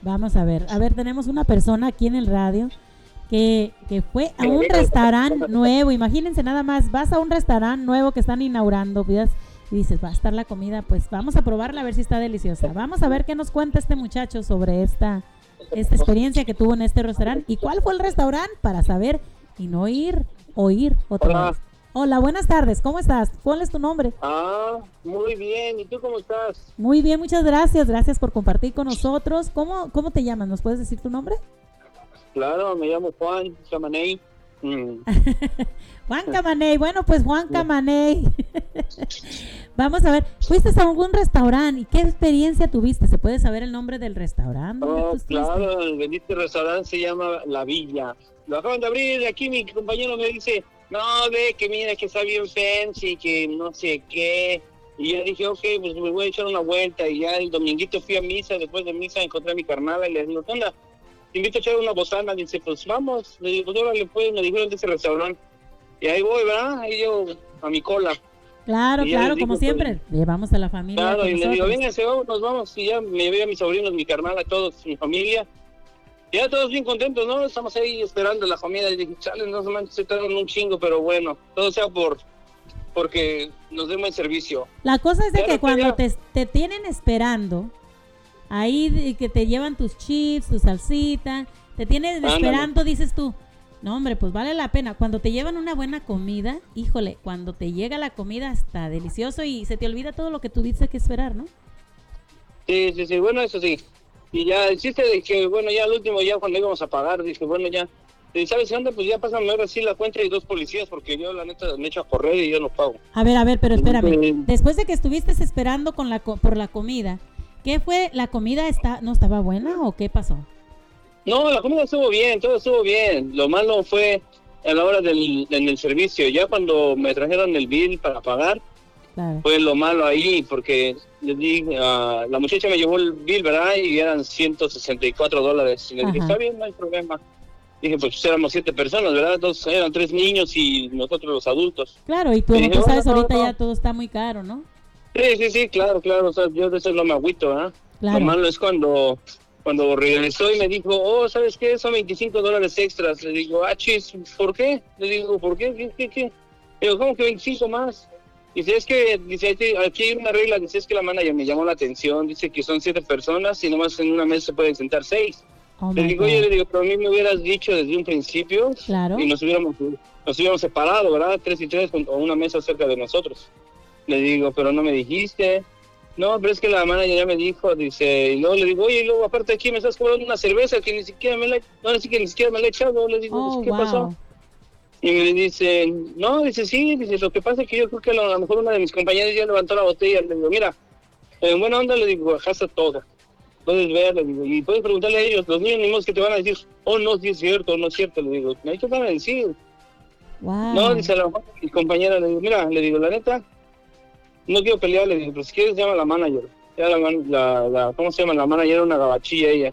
Vamos a ver, a ver, tenemos una persona aquí en el radio que, que fue a un restaurante nuevo, imagínense nada más, vas a un restaurante nuevo que están inaugurando, ¿ves? Y dices, va a estar la comida, pues vamos a probarla a ver si está deliciosa. Vamos a ver qué nos cuenta este muchacho sobre esta, esta experiencia que tuvo en este restaurante y cuál fue el restaurante para saber y no ir o ir otra Hola. vez. Hola, buenas tardes. ¿Cómo estás? ¿Cuál es tu nombre? Ah, muy bien. ¿Y tú cómo estás? Muy bien, muchas gracias. Gracias por compartir con nosotros. ¿Cómo, cómo te llamas? ¿Nos puedes decir tu nombre? Claro, me llamo Juan Chamaney. Mm. <laughs> Juan Camaney. Bueno, pues Juan Camaney. <laughs> Vamos a ver, fuiste a algún restaurante y qué experiencia tuviste. ¿Se puede saber el nombre del restaurante? Oh, claro, el bendito restaurante se llama La Villa. Lo acaban de abrir y aquí mi compañero me dice, no, ve que mira que está bien fancy, que no sé qué. Y yo dije, ok, pues me voy a echar una vuelta. Y ya el dominguito fui a misa, después de misa encontré a mi carnal y le digo, ¿qué onda? Te invito a echar una botana. Dice, pues vamos. Le digo, pues órale, pues, me dijeron de ese restaurante. Y ahí voy, ¿verdad? Ahí yo a mi cola. Claro, Y claro, les como digo, siempre. Llevamos a la familia. Claro, y le digo, nosotros. vénganse, vamos, nos vamos. Y ya me veo a mis sobrinos, mi carnal, a todos, mi familia. Y ya todos bien contentos, ¿no? Estamos ahí esperando la comida. Y dije, chale, no se manches, se tardan un chingo, pero bueno, todo sea por porque nos den buen servicio. La cosa es de Ya que cuando te, te tienen esperando, ahí que te llevan tus chips, tu salsita, te Ándale. esperando, dices tú, no hombre, pues vale la pena. Cuando te llevan una buena comida, híjole, cuando te llega la comida está delicioso y se te olvida todo lo que dices que esperar, ¿no? Sí, sí, sí, bueno, eso sí. Y ya el chiste de que, bueno, ya al último, ya cuando íbamos a pagar, dije, bueno, ya. Y ¿sabes onda? Pues ya pásame ahora sí la cuenta y dos policías, porque yo la neta me echo a correr y yo no pago. A ver, a ver, pero espérame. Después de que estuviste esperando con la por la comida, ¿qué fue? ¿La comida está no estaba buena o qué pasó? No, la comida estuvo bien, todo estuvo bien. Lo malo fue a la hora del, en el servicio. Ya cuando me trajeron el bill para pagar, Claro. fue lo malo ahí, porque les di, ah, la muchacha me llevó el bill, ¿verdad? Y eran 164 dólares. Y le dije, está bien, no hay problema. Dije, pues éramos siete personas, ¿verdad? Entonces eran tres niños y nosotros los adultos. Claro, y tú, tú no, sabes, no, ahorita no. ya todo está muy caro, ¿no? Sí, sí, sí, claro, claro. O sea, yo de eso no me agüito, ¿verdad? Claro. Lo malo es cuando, cuando regresó y me dijo, oh, ¿sabes qué? Son 25 dólares extras. Le digo, ah, chis, ¿por qué? Le digo, ¿por qué? ¿Qué, qué, qué? Le digo, ¿cómo que 25 más? Dice, es que, dice, aquí- hay una regla, dice, es que la manager me llamó la atención, dice que son siete personas y nomás en una mesa se pueden sentar seis. Oh le digo, oye, le digo, pero a mí me hubieras dicho desde un principio Claro. y nos hubiéramos, nos hubiéramos separado, ¿verdad? Tres y tres, con- o una mesa cerca de nosotros. Le digo, pero no me dijiste. No, pero es que la manager ya me dijo, dice, y luego le digo, oye, y luego aparte aquí me estás cobrando una cerveza que ni siquiera me la, no, ni siquiera, ni siquiera me la he echado. Le digo, Oh, pues, ¿qué wow. pasó? Y me dice, no, dice, sí, dice, lo que pasa es que yo creo que a lo mejor una de mis compañeras ya levantó la botella. Le digo, mira, en buena onda le digo, bajaste todo. Puedes ver, le digo, y puedes preguntarle a ellos, los niños mismos que te van a decir, oh, no, sí es cierto, no es cierto. Le digo, te van a decir. Wow. No, dice a lo mejor mi compañera, le digo, mira, le digo, la neta, no quiero pelear, le digo, pero si quieres llama a la manager. Ya la, la, la- ¿cómo se llama? La manager era una gabachilla ella.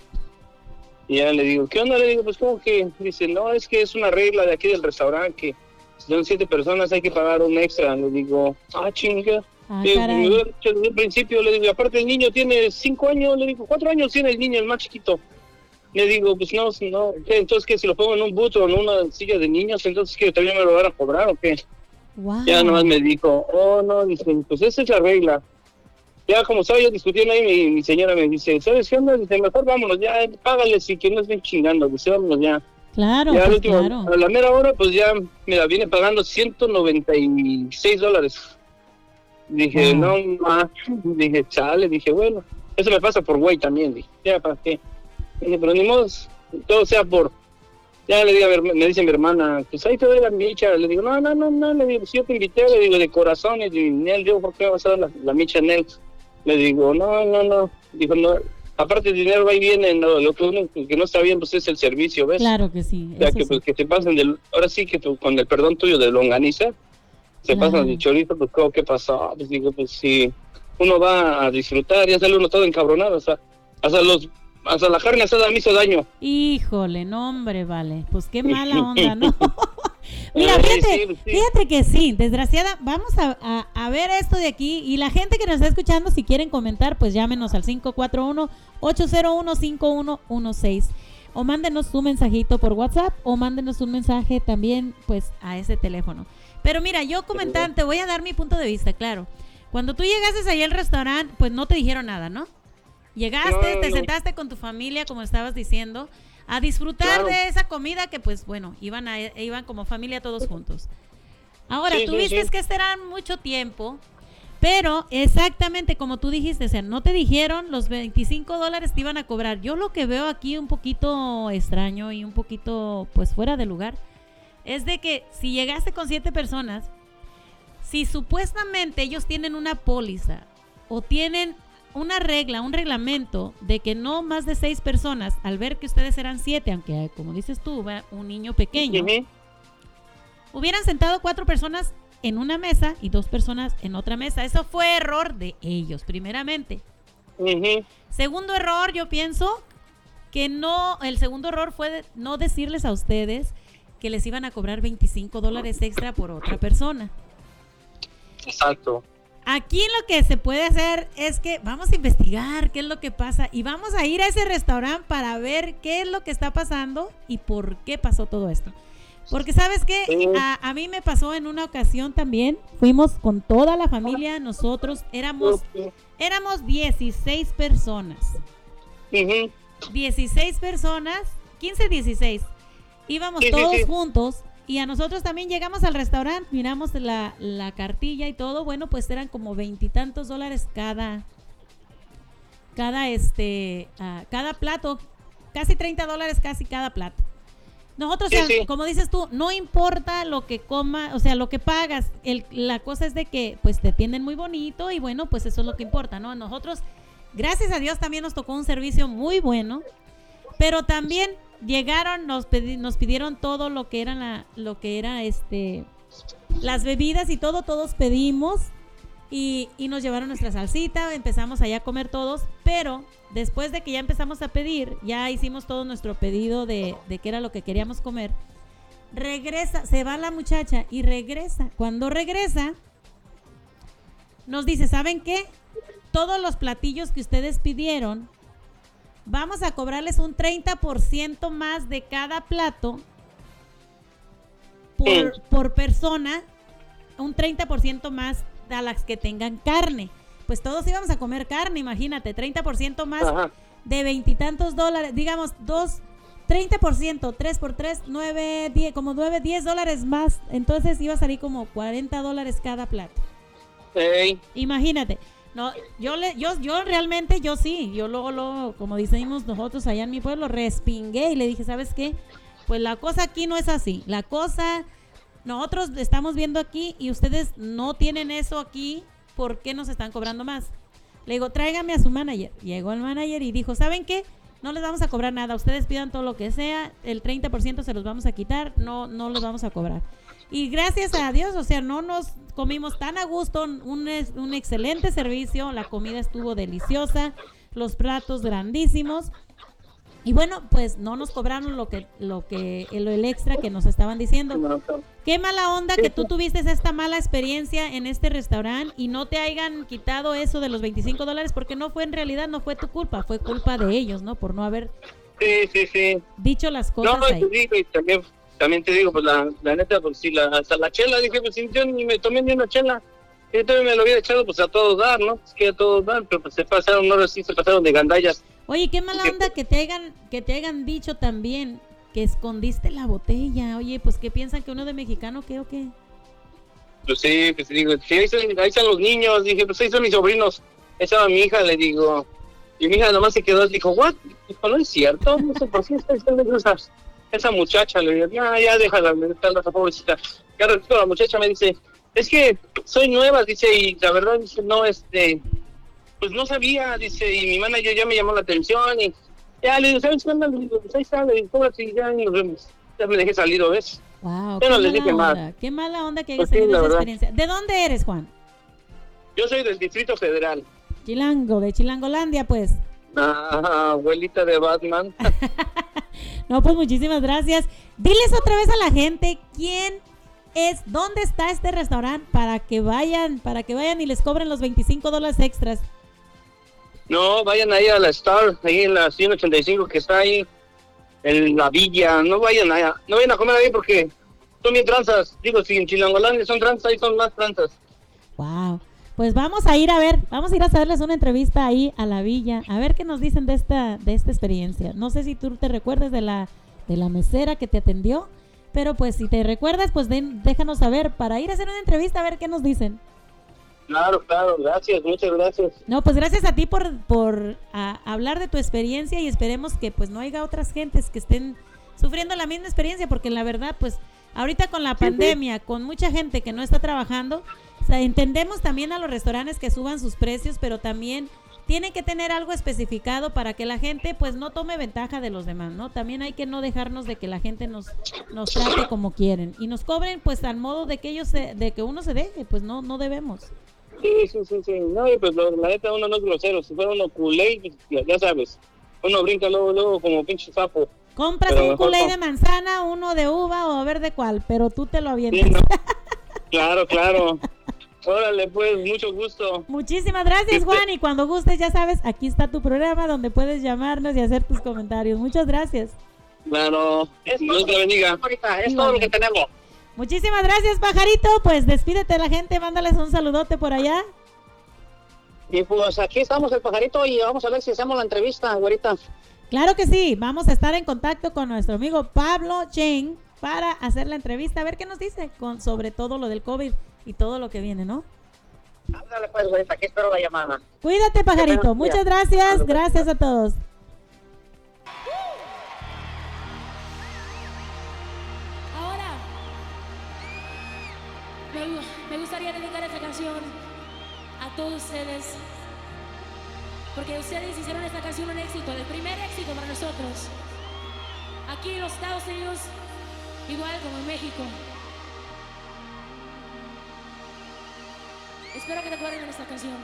Y ya le digo, ¿qué onda? Le digo, pues como que, dice, no, es que es una regla de aquí del restaurante que si son siete personas hay que pagar un extra. Le digo, ah, chinga. Ah, digo, dicho desde el principio, le digo, aparte el niño tiene cinco años, le digo, cuatro años tiene el niño, el más chiquito. Le digo, pues no, no, ¿qué? entonces que si lo pongo en un buto o en una silla de niños, entonces que también me lo van a cobrar o qué. Wow. Ya nomás me dijo, oh no, dice, pues esa es la regla. Ya como estaba yo discutiendo ahí, mi, mi señora me dice, ¿sabes qué onda? Dice, mejor vámonos, ya, págale si que no estén chingando, dice, vámonos ya. Claro, ya pues último, claro. a la mera hora, pues ya, mira, viene pagando 196 dólares. Dije, no más, dije, chale, dije, bueno, eso me pasa por güey también, dije, ya, ¿para qué? Dije, pero ni modo, todo sea por, ya le digo, a me dice mi hermana, pues ahí te doy la micha, le digo, no, no, no, no, le digo, si yo te invité, le digo, de corazón, y Nel, yo, ¿por qué me vas a dar la, la micha a Nel? Le digo, no, no, no, dijo, no, aparte el dinero va y viene, no, lo que uno que no está bien, pues es el servicio, ¿ves? Claro que sí. O sea, que, sí. pues, que te pasen del, ahora sí que tú, con el perdón tuyo de longaniza, se Claro. pasan de chorizo, pues ¿cómo, ¿qué pasó? Pues digo, pues si uno va a disfrutar, ya sale uno todo encabronado, o sea, hasta los, hasta la carne asada me hizo daño. Híjole, no hombre, vale. Pues qué mala <laughs> onda, ¿no? <laughs> Mira, fíjate, fíjate que sí, desgraciada. Vamos a, a- a ver esto de aquí. Y la gente que nos está escuchando, si quieren comentar, pues llámenos al 541-801-5116. O mándenos un mensajito por WhatsApp o mándenos un mensaje también, pues, a ese teléfono. Pero mira, yo comentante, voy a dar mi punto de vista, claro. Cuando tú llegaste ahí al restaurante, pues no te dijeron nada, ¿no? Llegaste, No, te no. sentaste con tu familia, como estabas diciendo, a disfrutar Claro. de esa comida que, pues bueno, iban, a, iban como familia todos juntos. Ahora, Sí, tú sí, viste sí. que será mucho tiempo, pero exactamente como tú dijiste, o sea, no te dijeron los 25 dólares te iban a cobrar. Yo lo que veo aquí un poquito extraño y un poquito, pues, fuera de lugar, es de que si llegaste con siete personas, si supuestamente ellos tienen una póliza o tienen una regla, un reglamento de que no más de seis personas, al ver que ustedes eran siete, aunque como dices tú, un niño pequeño, hubieran sentado cuatro personas en una mesa y dos personas en otra mesa. Eso fue error de ellos, primeramente. Segundo error, yo pienso que no, el segundo error fue de no decirles a ustedes que les iban a cobrar 25 dólares extra por otra persona. Exacto. Aquí lo que se puede hacer es que vamos a investigar qué es lo que pasa y vamos a ir a ese restaurante para ver qué es lo que está pasando y por qué pasó todo esto. Porque sabes que a, a mí me pasó en una ocasión también, fuimos con toda la familia, nosotros éramos, éramos 16 personas. 16 personas, 15, 16. Íbamos Sí, todos juntos y a nosotros también llegamos al restaurante, miramos la, la cartilla y todo, bueno, pues eran como veintitantos dólares cada, cada este, ah, cada plato, casi 30 dólares casi cada plato. Nosotros, Sí, o sea, sí. como dices tú, no importa lo que coma, o sea, lo que pagas, el, la cosa es de que pues te atienden muy bonito y bueno, pues eso es lo que importa, ¿no? Nosotros, gracias a Dios, también nos tocó un servicio muy bueno, pero también llegaron, nos, nos pidieron todo lo que era la, lo que era este las bebidas y todo, todos pedimos y, y nos llevaron nuestra salsita, empezamos allá a comer todos, pero después de que ya empezamos a pedir, ya hicimos todo nuestro pedido de, de qué era lo que queríamos comer, regresa, se va la muchacha y regresa. Cuando regresa, nos dice, ¿saben qué? Todos los platillos que ustedes pidieron, vamos a cobrarles un 30% más de cada plato por, por persona, un 30% más a las que tengan carne. Pues todos íbamos a comer carne, imagínate, 30% más Ajá. de veintitantos dólares, digamos, dos, 30%, 3 por 3, 9, 10, como 9, 10 dólares más. Entonces iba a salir como 40 dólares cada plato. Imagínate. No, yo le, yo, yo realmente, yo sí, yo luego, luego, como decimos nosotros allá en mi pueblo, respingué y le dije, ¿sabes qué? Pues la cosa aquí no es así. La cosa, nosotros estamos viendo aquí y ustedes no tienen eso aquí, ¿por qué nos están cobrando más? Le digo, tráigame a su manager. Llegó el manager y dijo, ¿saben qué? No les vamos a cobrar nada. Ustedes pidan todo lo que sea, el 30% se los vamos a quitar, no, no los vamos a cobrar. Y gracias a Dios, o sea, no nos comimos tan a gusto, un, un excelente servicio, la comida estuvo deliciosa, los platos grandísimos. Y bueno, pues no nos cobraron lo que lo que el, el extra que nos estaban diciendo. Qué mala onda que tú tuviste esta mala experiencia en este restaurante y no te hayan quitado eso de los 25 dólares porque no fue en realidad, no fue tu culpa, fue culpa de ellos, ¿no? Por no haber Sí, sí, sí. dicho las cosas No, ahí. también, también te digo, pues la, la neta, pues sí, la, hasta la chela, dije, pues si yo ni me tomé ni una chela. Yo también me lo había echado, pues a todos dar, ¿no? Es que a todos dar, pero pues se pasaron, ahora sí se pasaron de gandallas. Oye, qué mala onda que te hayan que te hayan dicho también que escondiste la botella. Oye, pues qué piensan que uno de mexicano qué o qué? Pues sí, pues digo, sí, ahí, están, ahí están los niños, dije, pues ahí son mis sobrinos. Ahí estaba mi hija, le digo. Y mi hija nomás se quedó, dijo, ¿what? Dijo, no es cierto, no sé por qué está diciendo esa, muchacha. Le digo, ya, ya, déjala, me está la pobrecita. Ya ratito la muchacha me dice, es que soy nueva, dice, y la verdad, dice, no, este, pues no sabía, dice, y mi manager ya me llamó la atención, y ya, le digo, ¿sabes qué onda? Le digo, pues ahí está, le digo, "Cóbrate y ya nos vemos. Ya me dejé salir, ¿ves? Wow, qué no mala dije más. onda. Qué mala onda que hayas Pues sí, tenido esa verdad. experiencia. ¿De dónde eres, Juan? Yo soy del Distrito Federal. Chilango, de Chilangolandia, pues. Ah, abuelita de Batman. <laughs> No, pues muchísimas gracias. Diles otra vez a la gente quién es, dónde está este restaurante para que vayan, para que vayan y les cobren los 25 dólares extras. No, vayan ahí a la Star, ahí en la 185 que está ahí en la villa. No vayan allá, no vayan a comer ahí porque son bien tranzas. Digo, si en Chilangolandia son tranzas, ahí son más tranzas. Wow. Pues vamos a ir a ver, vamos a ir a hacerles una entrevista ahí a la villa, a ver qué nos dicen de esta, de esta experiencia. No sé si tú te recuerdas de la, de la mesera que te atendió, Pero pues si te recuerdas, pues den- déjanos saber para ir a hacer una entrevista a ver qué nos dicen. Claro, claro, gracias, muchas gracias. No, pues gracias a ti por, por a- hablar de tu experiencia y esperemos que pues no haya otras gentes que estén sufriendo la misma experiencia, porque la verdad, pues ahorita con la Sí, sí. pandemia, con mucha gente que no está trabajando, o sea, entendemos también a los restaurantes que suban sus precios, pero también tienen que tener algo especificado para que la gente pues no tome ventaja de los demás, ¿no? También hay que no dejarnos de que la gente nos, nos trate como quieren y nos cobren pues al modo de que ellos se- de que uno se deje, pues no, no debemos. Sí, sí, sí, sí. No, y pues lo- la neta uno no es grosero. Si fuera uno culé, pues, ya, sabes. Uno brinca luego, luego como pinche sapo. Compras Pero un culé no. de manzana, uno de uva o a ver de cuál, pero tú te lo avientas. Sí, no. Claro, claro. Órale, pues, mucho gusto. Muchísimas gracias, Este- Juan. Y cuando gustes, ya sabes, aquí está tu programa donde puedes llamarnos y hacer tus comentarios. Muchas gracias. Claro. Dios te bendiga. es todo lo que tenemos. Muchísimas gracias, pajarito. Pues despídete de la gente, mándales un saludote por allá. Y pues aquí estamos el pajarito y vamos a ver si hacemos la entrevista, güerita. Claro que sí, vamos a estar en contacto con nuestro amigo Pablo Chen para hacer la entrevista, a ver qué nos dice con, sobre todo lo del COVID y todo lo que viene, ¿no? Ándale pues, güerita, aquí espero la llamada. Cuídate, pajarito. Muchas gracias. Gracias a todos. Ahora, me gustaría dedicar esta canción a todos ustedes, porque ustedes hicieron esta canción un éxito, el primer éxito para nosotros. Aquí en los Estados Unidos, igual como en México. Espero que te acuerden de esta canción.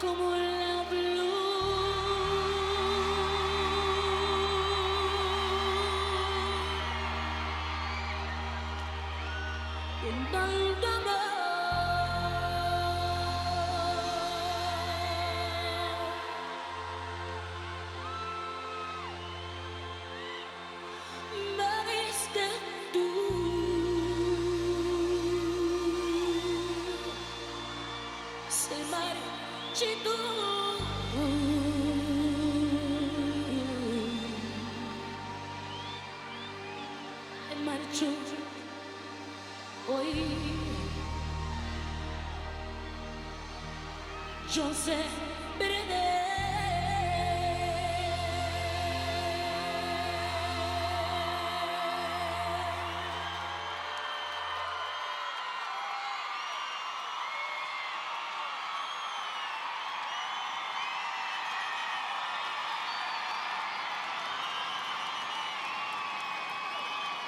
Como la Y Joseph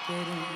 se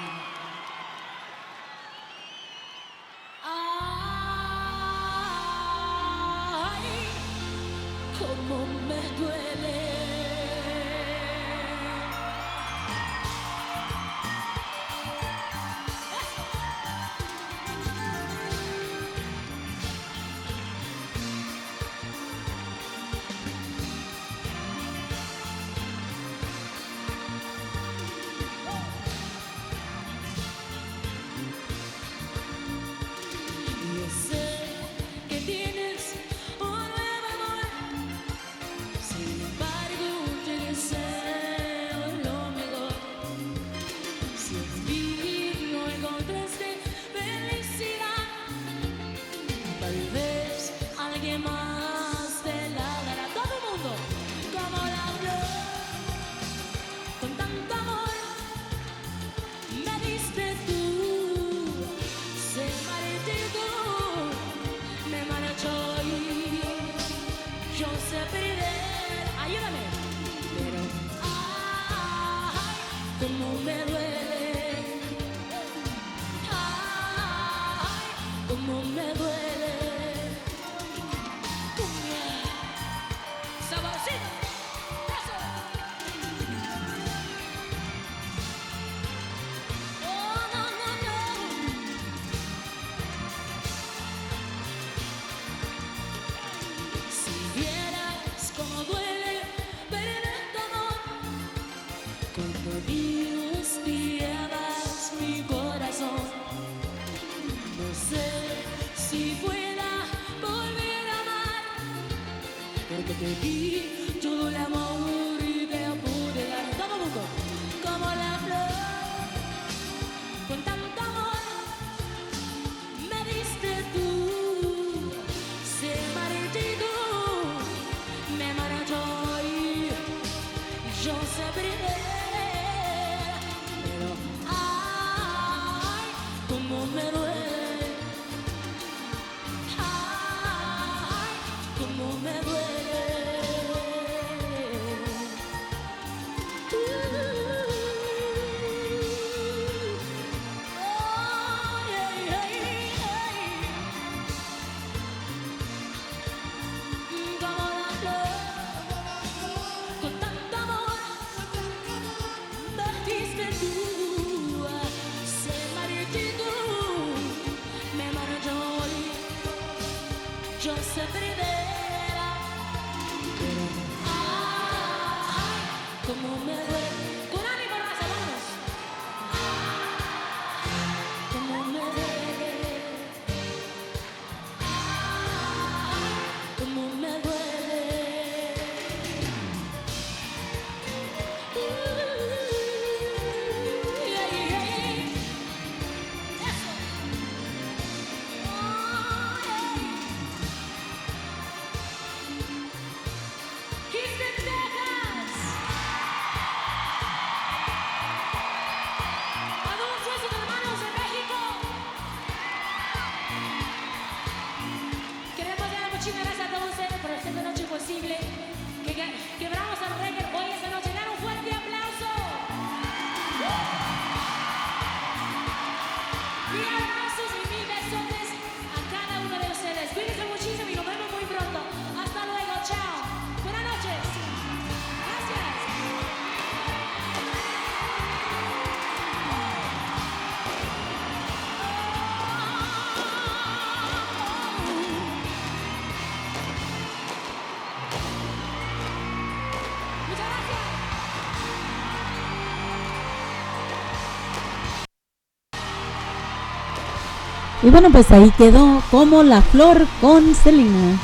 Y bueno, pues ahí quedó como la flor con Selena.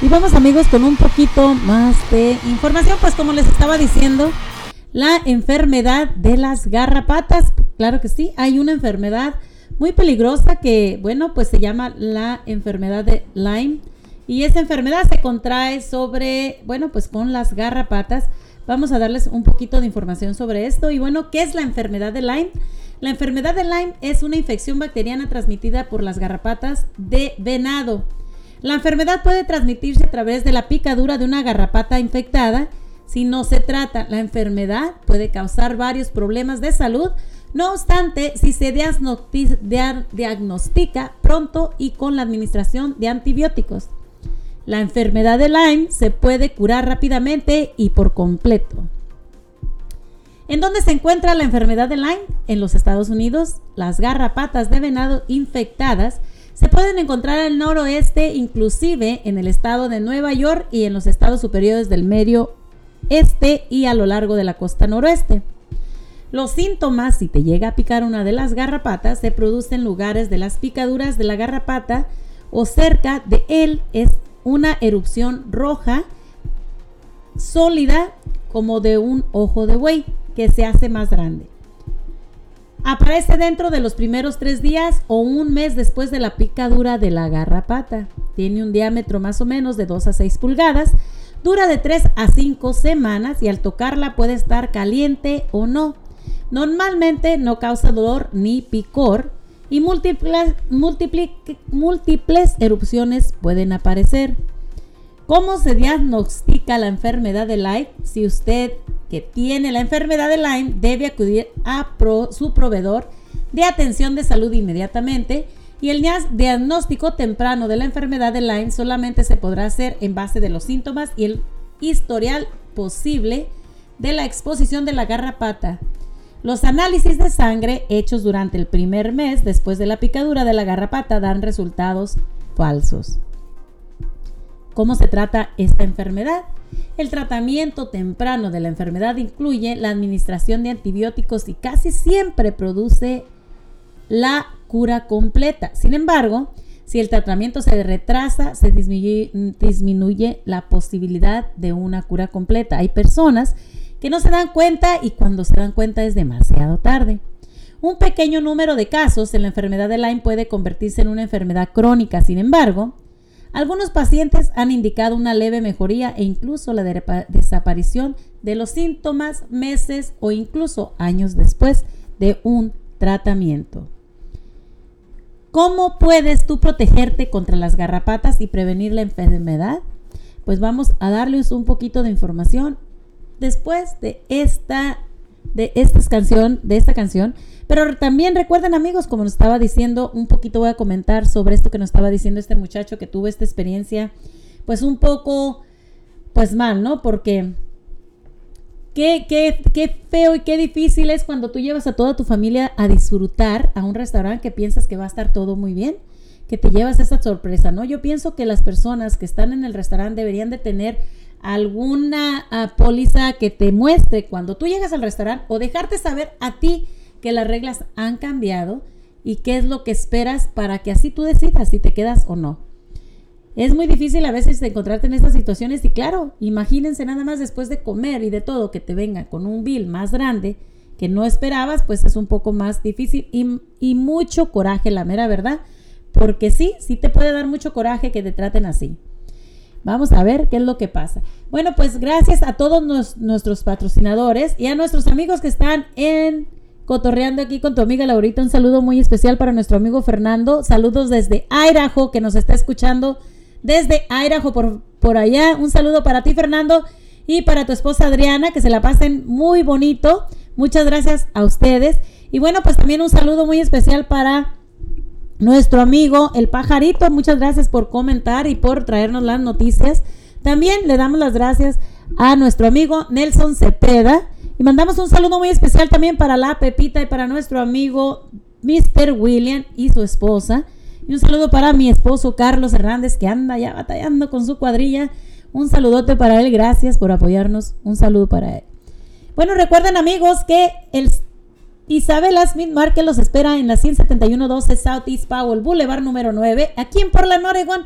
Y vamos amigos con un poquito más de información, pues como les estaba diciendo, la enfermedad de las garrapatas, claro que sí, hay una enfermedad muy peligrosa que, bueno, pues se llama la enfermedad de Lyme. Y esa enfermedad se contrae sobre, bueno, pues con las garrapatas. Vamos a darles un poquito de información sobre esto. Y bueno, ¿qué es la enfermedad de Lyme? La enfermedad de Lyme es una infección bacteriana transmitida por las garrapatas de venado. La enfermedad puede transmitirse a través de la picadura de una garrapata infectada. Si no se trata, la enfermedad puede causar varios problemas de salud. No obstante, si se diagnosti- dia- diagnostica pronto y con la administración de antibióticos, la enfermedad de Lyme se puede curar rápidamente y por completo. ¿En dónde se encuentra la enfermedad de Lyme? En los Estados Unidos, las garrapatas de venado infectadas se pueden encontrar al noroeste, inclusive en el estado de Nueva York y en los estados superiores del medio este y a lo largo de la costa noroeste. Los síntomas, si te llega a picar una de las garrapatas, se producen en lugares de las picaduras de la garrapata o cerca de él es una erupción roja sólida como de un ojo de buey que se hace más grande. Aparece dentro de los primeros tres días o un mes después de la picadura de la garrapata. Tiene un diámetro más o menos de 2 a 6 pulgadas. Dura de 3 a 5 semanas y al tocarla puede estar caliente o no. Normalmente no causa dolor ni picor y múltiples, múltiples erupciones pueden aparecer. ¿Cómo se diagnostica la enfermedad de Lyme? Si usted que tiene la enfermedad de Lyme debe acudir a su proveedor de atención de salud inmediatamente y el diagnóstico temprano de la enfermedad de Lyme solamente se podrá hacer en base de los síntomas y el historial posible de la exposición de la garrapata. Los análisis de sangre hechos durante el primer mes después de la picadura de la garrapata dan resultados falsos. ¿Cómo se trata esta enfermedad? El tratamiento temprano de la enfermedad incluye la administración de antibióticos y casi siempre produce la cura completa. Sin embargo, si el tratamiento se retrasa, se disminuye, disminuye la posibilidad de una cura completa. Hay personas que no se dan cuenta y cuando se dan cuenta es demasiado tarde. Un pequeño número de casos en la enfermedad de Lyme puede convertirse en una enfermedad crónica. Sin embargo, Algunos pacientes han indicado una leve mejoría e incluso la de- desaparición de los síntomas meses o incluso años después de un tratamiento. ¿Cómo puedes tú protegerte contra las garrapatas y prevenir la enfermedad? Pues vamos a darles un poquito de información después de esta de esta canción, de esta canción. Pero también recuerden amigos, como nos estaba diciendo, un poquito voy a comentar sobre esto que nos estaba diciendo este muchacho que tuvo esta experiencia, pues un poco, pues mal, ¿no? Porque qué, qué, qué feo y qué difícil es cuando tú llevas a toda tu familia a disfrutar a un restaurante que piensas que va a estar todo muy bien, que te llevas esa sorpresa, ¿no? Yo pienso que las personas que están en el restaurante deberían de tener alguna ah, póliza que te muestre cuando tú llegas al restaurante o dejarte saber a ti que las reglas han cambiado y qué es lo que esperas para que así tú decidas si te quedas o no. Es muy difícil a veces encontrarte en estas situaciones y claro, imagínense nada más después de comer y de todo que te venga con un bill más grande que no esperabas, pues es un poco más difícil y, mucho coraje, la mera verdad, porque sí, sí te puede dar mucho coraje que te traten así. Vamos a ver qué es lo que pasa. Bueno, pues gracias a todos nuestros patrocinadores y a nuestros amigos que están en cotorreando aquí con tu amiga Laurita. Un saludo muy especial para nuestro amigo Fernando. Saludos desde Idaho que nos está escuchando desde Idaho por, por allá. Un saludo para ti Fernando y para tu esposa Adriana. Que se la pasen muy bonito. Muchas gracias a ustedes. Y bueno, pues también un saludo muy especial para nuestro amigo el pajarito. Muchas gracias por comentar y por traernos las noticias. También le damos las gracias a nuestro amigo Nelson Cepeda. Y mandamos un saludo muy especial también para la Pepita y para nuestro amigo Mr. William y su esposa. Y un saludo para mi esposo Carlos Hernández que anda ya batallando con su cuadrilla. Un saludote para él. Gracias por apoyarnos. Un saludo para él. Bueno, recuerden amigos que el Isabela Smith Market los espera en la 17112 Southeast Powell Boulevard número 9, aquí en Portland, Oregon.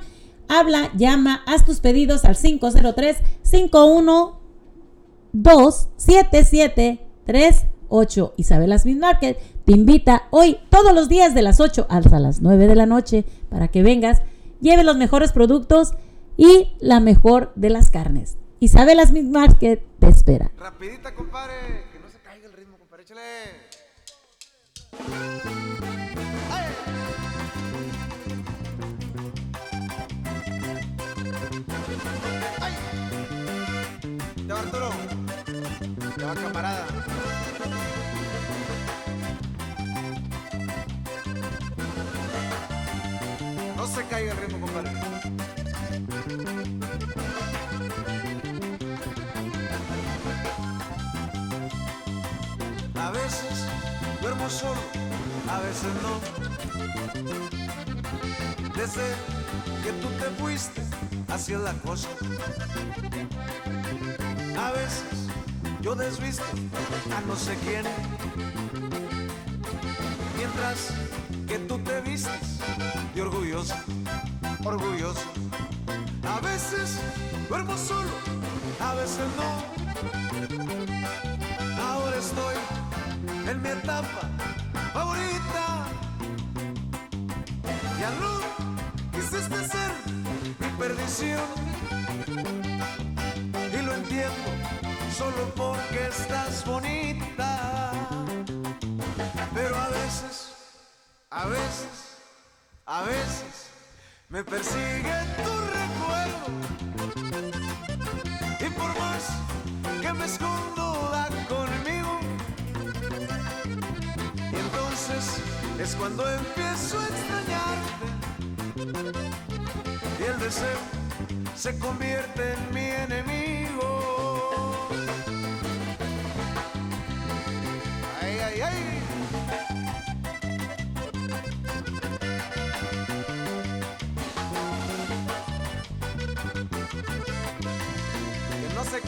Habla, llama, haz tus pedidos al 503 512 7738. Isabela Smith Market te invita hoy todos los días de las 8 hasta las 9 de la noche para que vengas, lleve los mejores productos y la mejor de las carnes. Isabela Smith Market te espera. Rapidita, compadre. Caiga el compadre. A veces duermo solo, a veces no. Desde que tú te fuiste, así es la cosa. A veces yo desvisto a no sé quién. Mientras que tú te vistes de orgulloso, orgulloso. A veces duermo solo, a veces no. Ahora estoy en mi etapa favorita. Ya no quisiste ser mi perdición. Y lo entiendo solo porque estás bonita. Pero a veces, a veces, a veces me persigue tu recuerdo. Y por más que me escondo, da conmigo. Y entonces es cuando empiezo a extrañarte. Y el deseo se convierte en mi enemigo.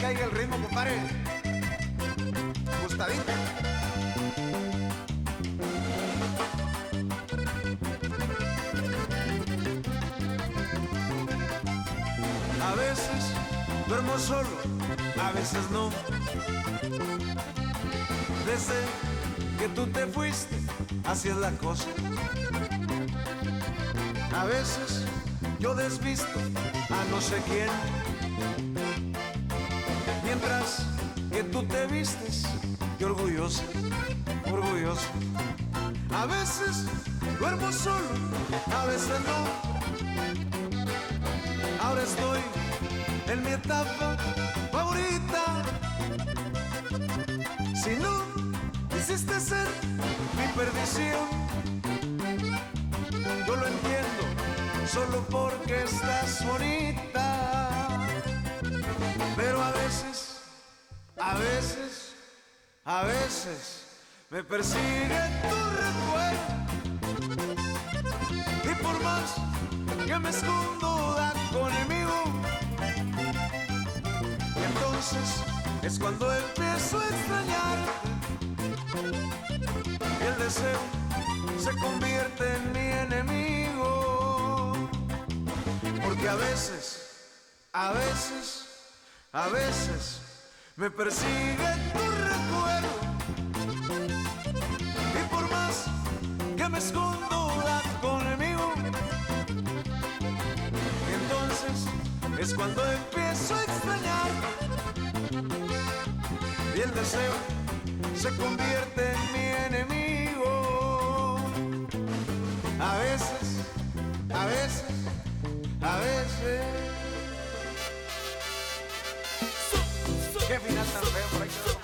caiga el ritmo, compadre. Gustadita. A veces duermo solo, a veces no. Desde que tú te fuiste, así es la cosa. A veces yo desvisto a no sé quién. veces duermo solo, a veces no. Ahora estoy en mi etapa favorita. Si no quisiste ser mi perdición, yo lo entiendo solo porque estás bonita. Pero a veces, a veces, a veces me persigue tu recuerdo. Y por más que me escondo, da conmigo. Y entonces es cuando empiezo a extrañarte. Y el deseo se convierte en mi enemigo. Porque a veces, a veces, a veces me persigue tu recuerdo que me esconda conmigo. Entonces es cuando empiezo a extrañar. Y el deseo se convierte en mi enemigo. A veces, a veces, a veces. Qué final tan feo.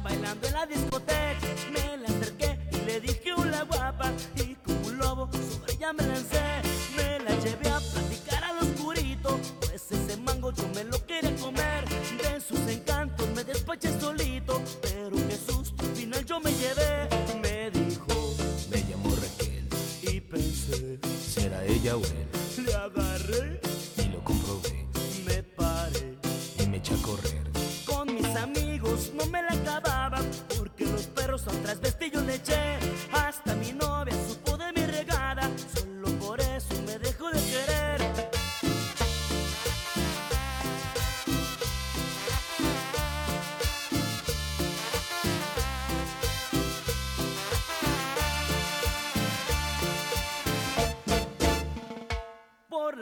bailando en la discoteca.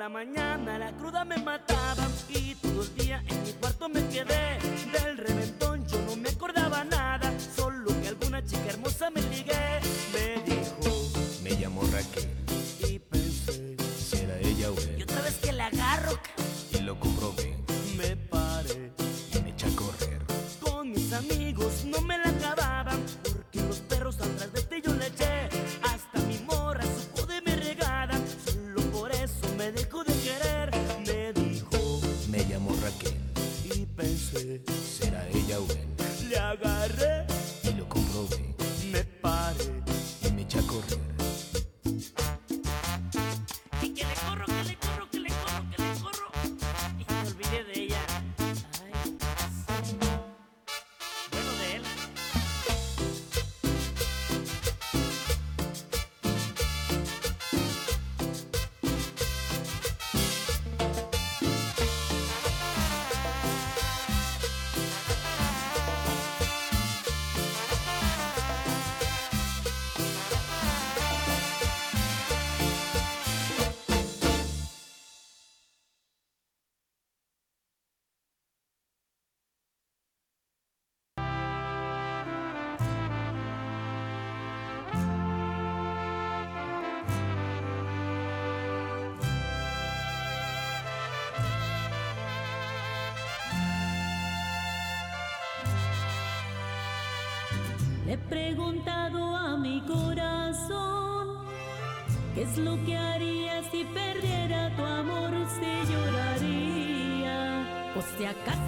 la mañana. preguntado a mi corazón qué es lo que haría si perdiera tu amor, si lloraría. O si acaso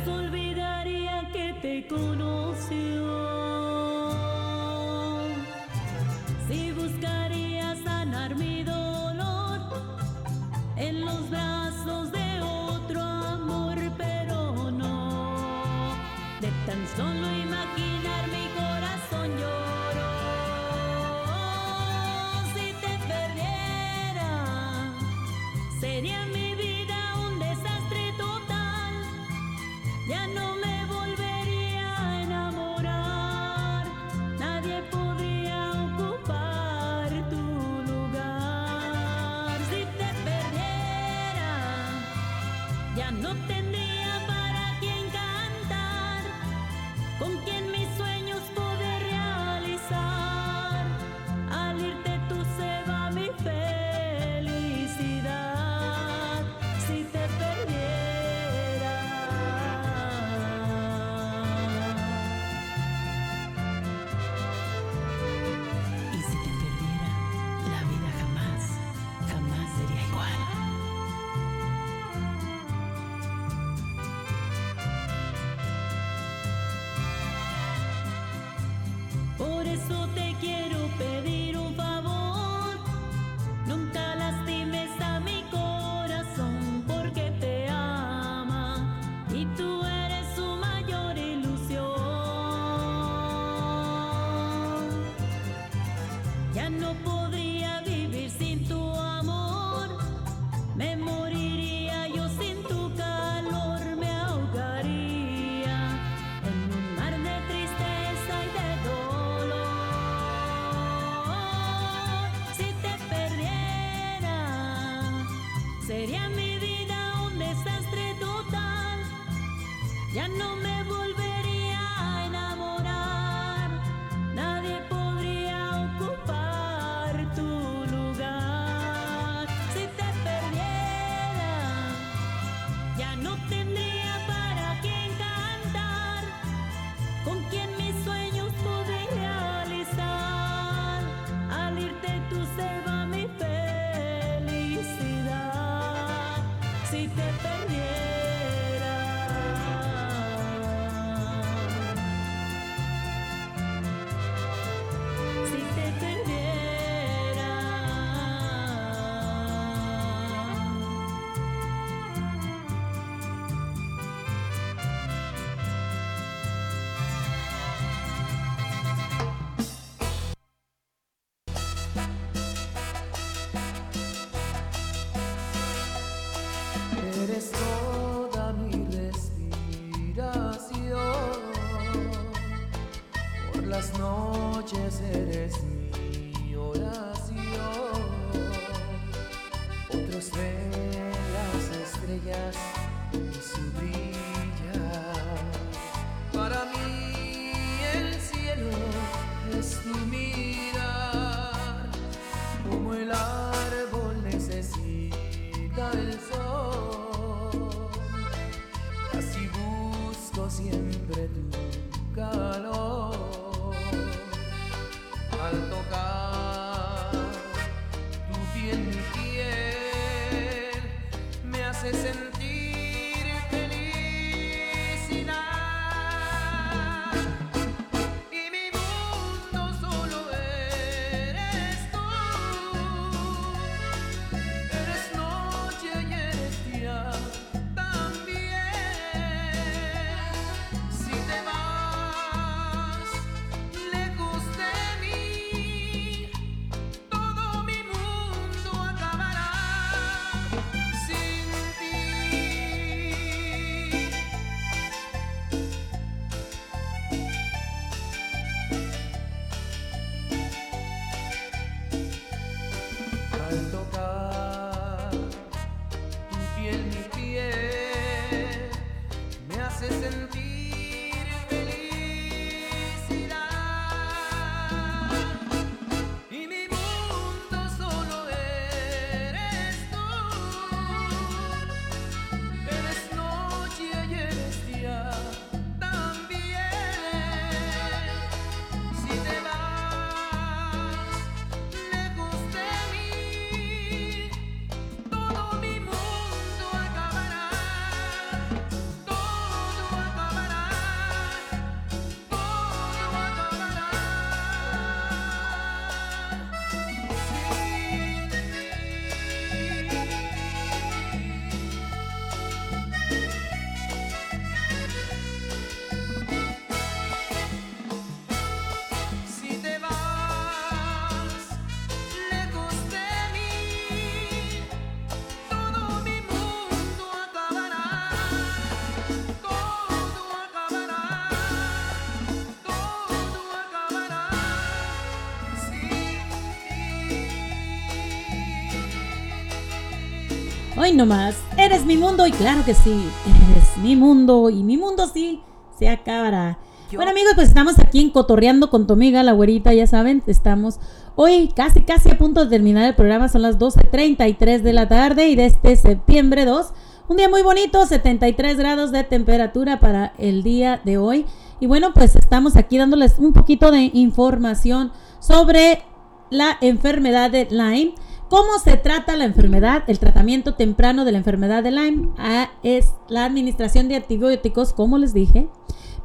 Hoy nomás, eres mi mundo y claro que sí, eres mi mundo y mi mundo sí se acabará. Bueno amigos, pues estamos aquí en Cotorreando con tu amiga, la güerita, ya saben, estamos hoy casi casi a punto de terminar el programa, son las 12.33 de la tarde y de este septiembre 2, un día muy bonito, 73 grados de temperatura para el día de hoy. Y bueno, pues estamos aquí dándoles un poquito de información sobre la enfermedad de Lyme. ¿Cómo se trata la enfermedad? El tratamiento temprano de la enfermedad de Lyme ah, es la administración de antibióticos, como les dije,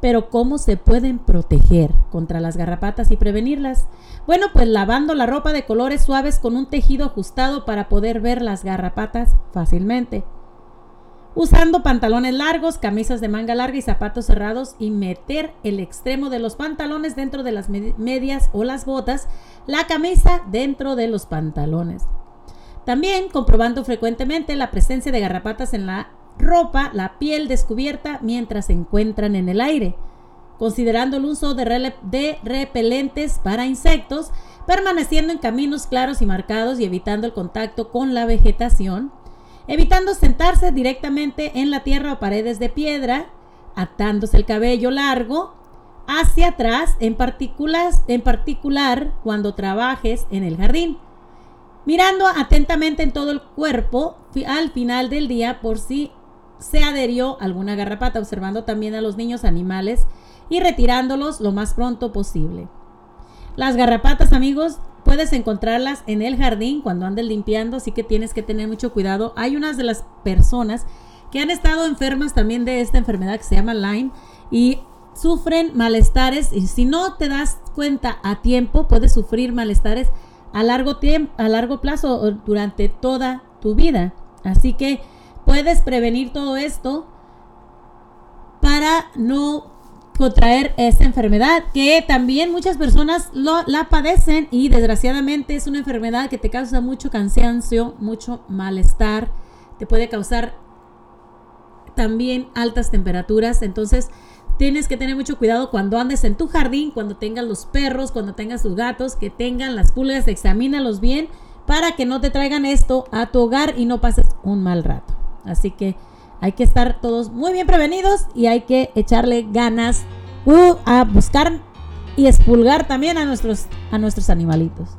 pero ¿cómo se pueden proteger contra las garrapatas y prevenirlas? Bueno, pues lavando la ropa de colores suaves con un tejido ajustado para poder ver las garrapatas fácilmente. Usando pantalones largos, camisas de manga larga y zapatos cerrados y meter el extremo de los pantalones dentro de las med- medias o las botas, la camisa dentro de los pantalones. También comprobando frecuentemente la presencia de garrapatas en la ropa, la piel descubierta mientras se encuentran en el aire. Considerando el uso de, de repelentes para insectos, permaneciendo en caminos claros y marcados y evitando el contacto con la vegetación, evitando sentarse directamente en la tierra o paredes de piedra, atándose el cabello largo hacia atrás, en en particular cuando trabajes en el jardín, mirando atentamente en todo el cuerpo al final del día por si se adherió alguna garrapata, observando también a los niños animales y retirándolos lo más pronto posible. Las garrapatas, amigos, puedes encontrarlas en el jardín cuando andes limpiando, así que tienes que tener mucho cuidado. Hay unas de las personas que han estado enfermas también de esta enfermedad que se llama Lyme y sufren malestares y si no te das cuenta a tiempo puedes sufrir malestares a largo tiempo, a largo plazo o durante toda tu vida. Así que puedes prevenir todo esto para no contraer esta enfermedad que también muchas personas la padecen y desgraciadamente es una enfermedad que te causa mucho cansancio, mucho malestar, te puede causar también altas temperaturas, entonces tienes que tener mucho cuidado cuando andes en tu jardín, cuando tengas los perros, cuando tengas tus gatos, que tengan las pulgas, examínalos bien para que no te traigan esto a tu hogar y no pases un mal rato. Así que hay que estar todos muy bien prevenidos y hay que echarle ganas uh, a buscar y expulgar también a nuestros, a nuestros animalitos.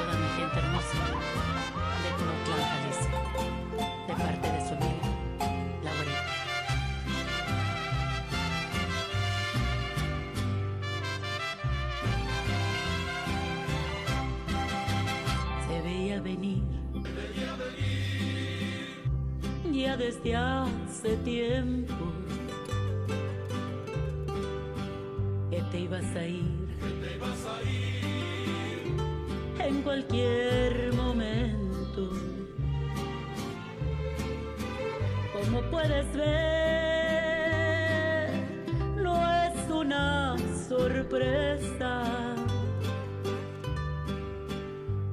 Hermosa de Colotlán, Jalisco, de parte de su amiga, la güerita. Se veía venir, ya desde hace tiempo puedes ver, no es una sorpresa.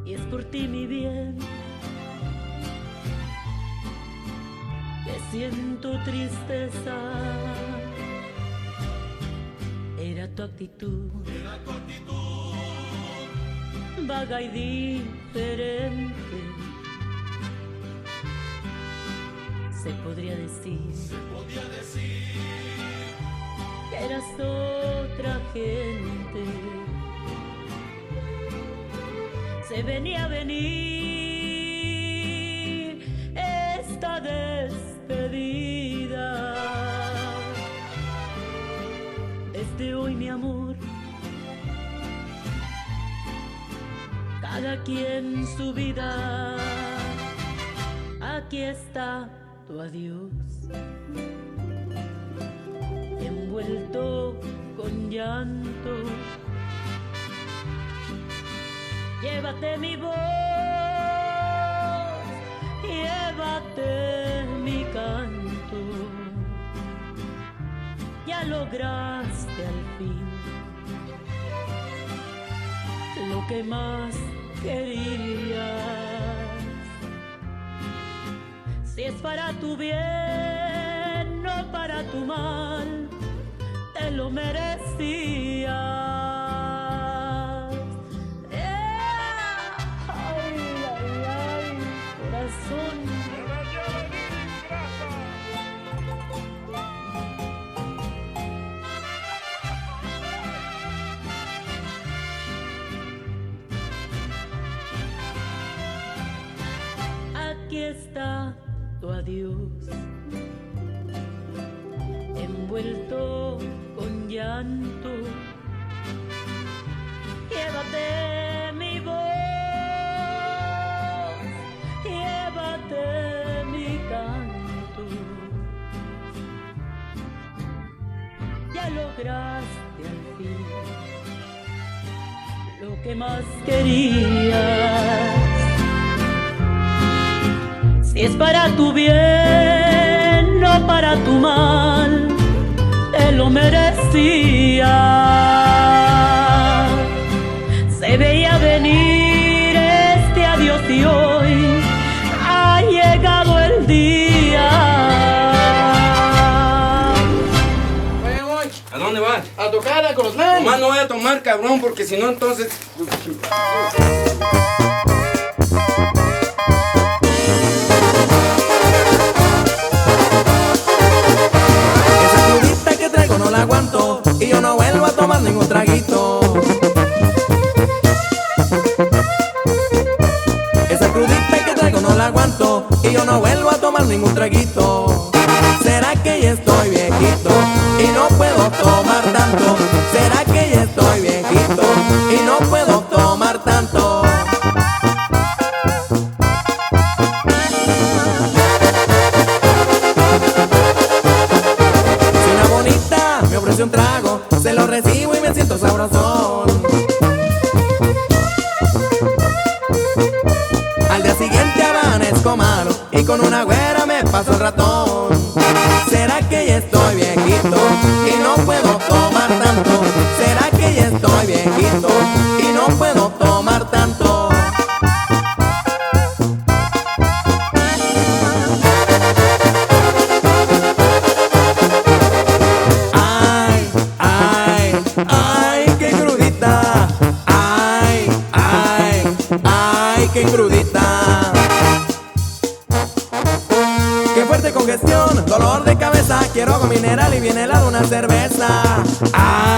Y es por ti mi bien. Que siento tristeza. Era tu actitud. Vaga y diferente. Se podría decir. Que eras otra gente. Se venía a venir esta despedida. Desde hoy, mi amor, cada quien su vida. Aquí está tu adiós, envuelto con llanto. Llévate mi voz, llévate mi canto. Ya lograste al fin lo que más querías. Si es para tu bien, no para tu mal, te lo merecías. Adiós, envuelto con llanto. Llévate mi voz, llévate mi canto. Ya lograste al fin lo que más querías. Si es para tu bien, no para tu mal, te lo merecía. Se veía venir este adiós y hoy ha llegado el día. Oye, voy. ¿A dónde vas? A tocar a Colotlán. Nomás no voy a tomar, cabrón, porque si no, entonces. Y yo no vuelvo a tomar ningún traguito. Esa crudita que traigo no la aguanto y yo no vuelvo a tomar ningún traguito. ¿Será que ya estoy viejito y no puedo tomar tanto? Con una güera cerveza.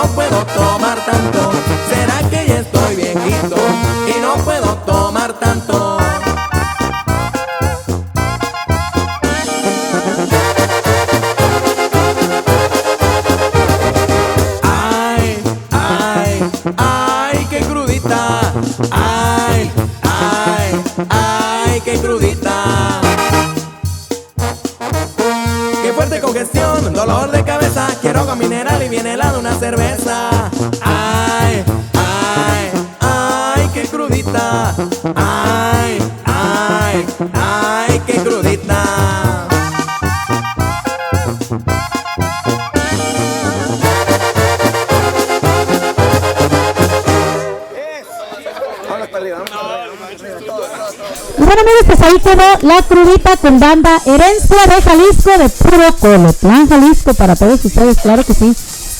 No puedo tomar quedó la crudita con banda Herencia de Jalisco de puro Colotlán, Jalisco, para todos ustedes, claro que sí.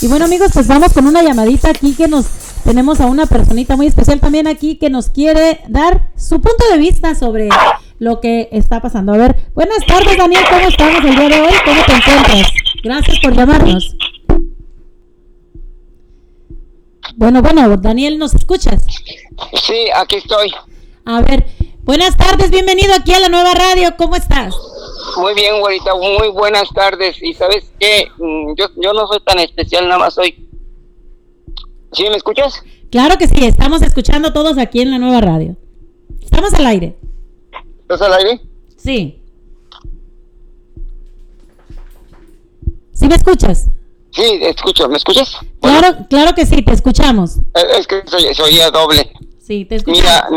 Y bueno amigos, pues vamos con una llamadita aquí que nos tenemos a una personita muy especial también aquí que nos quiere dar su punto de vista sobre lo que está pasando. A ver, buenas tardes Daniel, ¿cómo estamos el día de hoy? ¿Cómo te encuentras? Gracias por llamarnos. Bueno, bueno, Daniel, ¿nos escuchas? Sí, aquí estoy. A ver, buenas tardes, bienvenido aquí a la nueva radio, ¿cómo estás? Muy bien, güerita, muy buenas tardes. Y sabes qué, Mm, yo, yo no soy tan especial, nada más soy... ¿Sí me escuchas? Claro que sí, estamos escuchando todos aquí en la nueva radio. Estamos al aire. ¿Estás al aire? Sí. ¿Sí me escuchas? Sí, escucho, ¿me escuchas? Claro, claro que sí, te escuchamos. Eh, Es que soy, soy a doble. Sí, te escucho. Mira,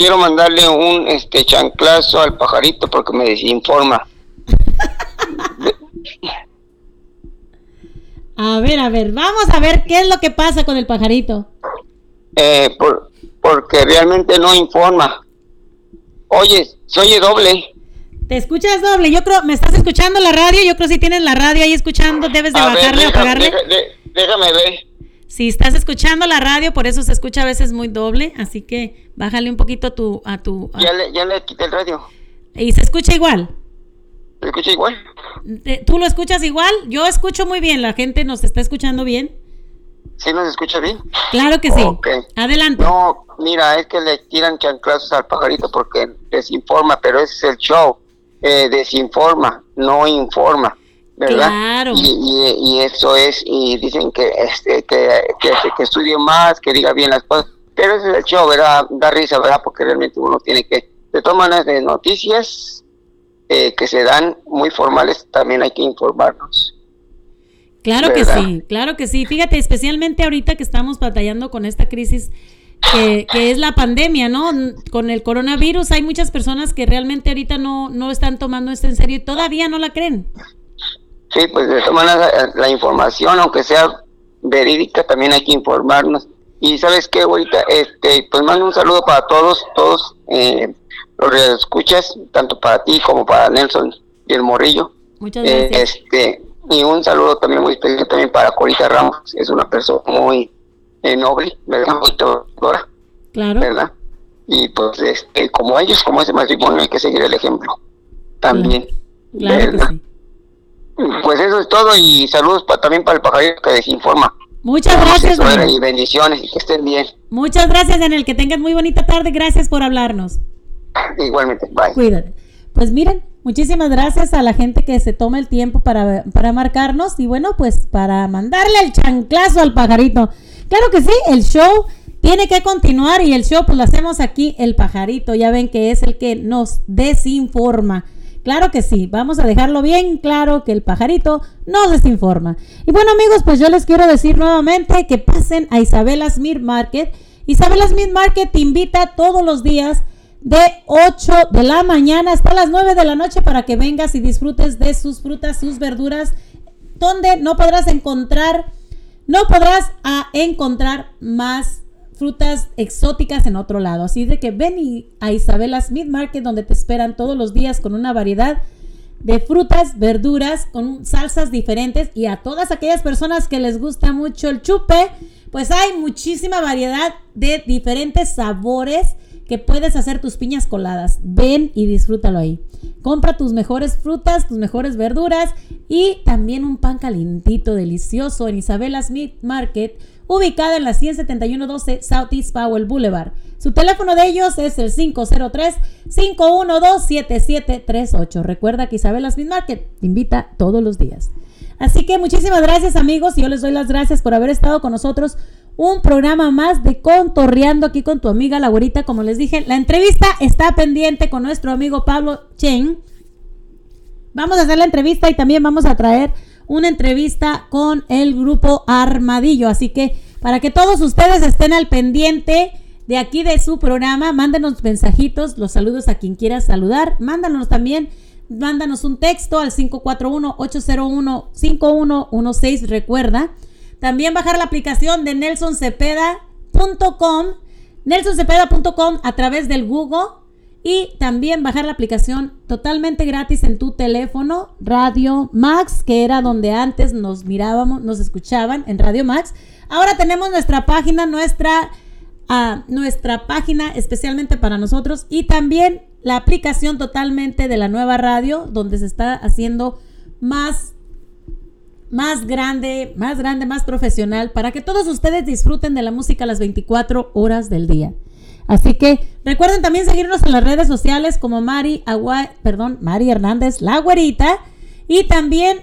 quiero mandarle un este chanclazo al pajarito porque me desinforma. A ver, a ver, vamos a ver qué es lo que pasa con el pajarito. Eh, por, porque realmente no informa. Oye, se oye doble. Te escuchas doble. Yo creo, ¿me estás escuchando la radio? Yo creo que si tienes la radio ahí escuchando, debes de A ver, o apagarle. deja- de- déjame ver. Si estás escuchando la radio, por eso se escucha a veces muy doble, así que bájale un poquito a tu a tu a- Ya le, ya le quité el radio. y se escucha igual. ¿Se escucha igual? Eh, ¿Tú lo escuchas igual? Yo escucho muy bien, la gente nos está escuchando bien. ¿Sí nos escucha bien? Claro que sí. Ok. Adelante. No, mira, es que le tiran chanclazos al pajarito porque desinforma, pero ese es el show. Eh, desinforma, no informa, ¿verdad? Claro. Y, y, y eso es, y dicen que, este, que, que, que estudie más, que diga bien las cosas, pero ese es el show, ¿verdad? Da risa, ¿verdad? Porque realmente uno tiene que, de todas maneras, de noticias eh, que se dan muy formales, también hay que informarnos. Claro que sí, claro que sí. Fíjate, especialmente ahorita que estamos batallando con esta crisis que, que es la pandemia, ¿no? Con el coronavirus hay muchas personas que realmente ahorita no, no están tomando esto en serio y todavía no la creen. Sí, pues de todas maneras la, la información, aunque sea verídica, también hay que informarnos. Y sabes qué, ahorita, este, pues mando un saludo para todos, todos eh, los que escuchas, tanto para ti como para Nelson y el Morrillo. Muchas Eh, gracias. este, y un saludo también muy especial también para Corita Ramos, es una persona muy eh, noble, ¿verdad? Muy trabajadora, Claro. ¿verdad? Y pues este, como ellos, como ese matrimonio, hay que seguir el ejemplo. También. Claro que ¿verdad? sí. Pues eso es todo y saludos pa- también para el pajarito que desinforma. Muchas gracias, Daniel. Y bendiciones y que estén bien. Muchas gracias, Daniel. Que tengas muy bonita tarde. Gracias por hablarnos. Igualmente, bye. Cuídate. Pues miren, muchísimas gracias a la gente que se toma el tiempo para, para marcarnos y bueno, pues para mandarle el chanclazo al pajarito. Claro que sí, el show tiene que continuar y el show pues lo hacemos aquí el pajarito. Ya ven que es el que nos desinforma. Claro que sí, vamos a dejarlo bien claro que el pajarito nos desinforma. Y bueno amigos, pues yo les quiero decir nuevamente que pasen a Isabela Smith Market. Isabela Smith Market te invita todos los días de 8 de la mañana hasta las 9 de la noche para que vengas y disfrutes de sus frutas, sus verduras, donde no podrás encontrar, no podrás ah, encontrar más frutas exóticas en otro lado. Así de que ven y- a Isabela Smith Market donde te esperan todos los días con una variedad de frutas, verduras, con salsas diferentes y a todas aquellas personas que les gusta mucho el chupe, pues hay muchísima variedad de diferentes sabores que puedes hacer tus piñas coladas. Ven y disfrútalo ahí. Compra tus mejores frutas, tus mejores verduras y también un pan calientito, delicioso en Isabela's Meat Market, ubicada en la 17112 Southeast Powell Boulevard. Su teléfono de ellos es el 503-512-7738. Recuerda que Isabela's Meat Market te invita todos los días. Así que muchísimas gracias amigos y yo les doy las gracias por haber estado con nosotros. Un programa más de Contorreando aquí con tu amiga la güerita. Como les dije, la entrevista está pendiente con nuestro amigo Pablo Chen. Vamos a hacer la entrevista y también vamos a traer una entrevista con el grupo Armadillo. Así que para que todos ustedes estén al pendiente de aquí de su programa, mándenos mensajitos, los saludos a quien quiera saludar. Mándanos también, mándanos un texto al 541-801-5116. Recuerda. También bajar la aplicación de nelsoncepeda.com, nelsoncepeda.com a través del Google y también bajar la aplicación totalmente gratis en tu teléfono, Radio Max, que era donde antes nos mirábamos, nos escuchaban en Radio Max. Ahora tenemos nuestra página, nuestra, ah, nuestra página especialmente para nosotros y también la aplicación totalmente de la nueva radio, donde se está haciendo más más grande, más grande, más profesional, para que todos ustedes disfruten de la música las 24 horas del día. Así que recuerden también seguirnos en las redes sociales como Mari Agua, perdón, Mari Hernández, la güerita, y también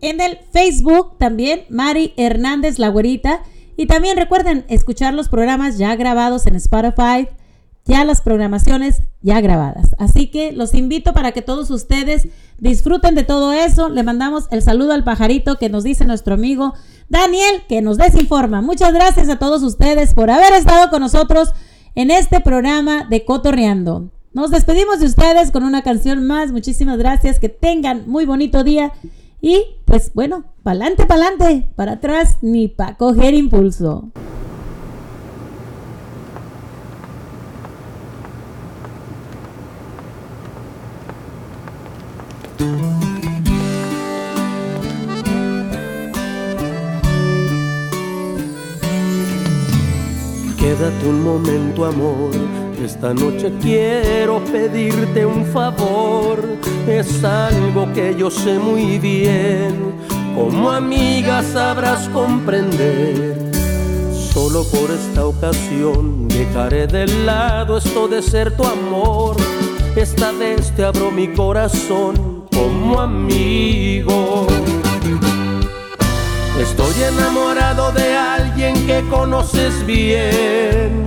en el Facebook, también Mari Hernández, la güerita, y también recuerden escuchar los programas ya grabados en Spotify, ya las programaciones ya grabadas. Así que los invito para que todos ustedes disfruten de todo eso. Le mandamos el saludo al pajarito que nos dice nuestro amigo Daniel, que nos desinforma. Muchas gracias a todos ustedes por haber estado con nosotros en este programa de Cotorreando. Nos despedimos de ustedes con una canción más. Muchísimas gracias. Que tengan muy bonito día. Y pues bueno, pa'lante, pa'lante, para atrás ni para coger impulso. Un momento, amor. Esta noche quiero pedirte un favor. Es algo que yo sé muy bien. Como amiga sabrás comprender. Solo por esta ocasión dejaré de lado esto de ser tu amor. Esta vez te abro mi corazón como amigo. Estoy enamorado de alguien que conoces bien.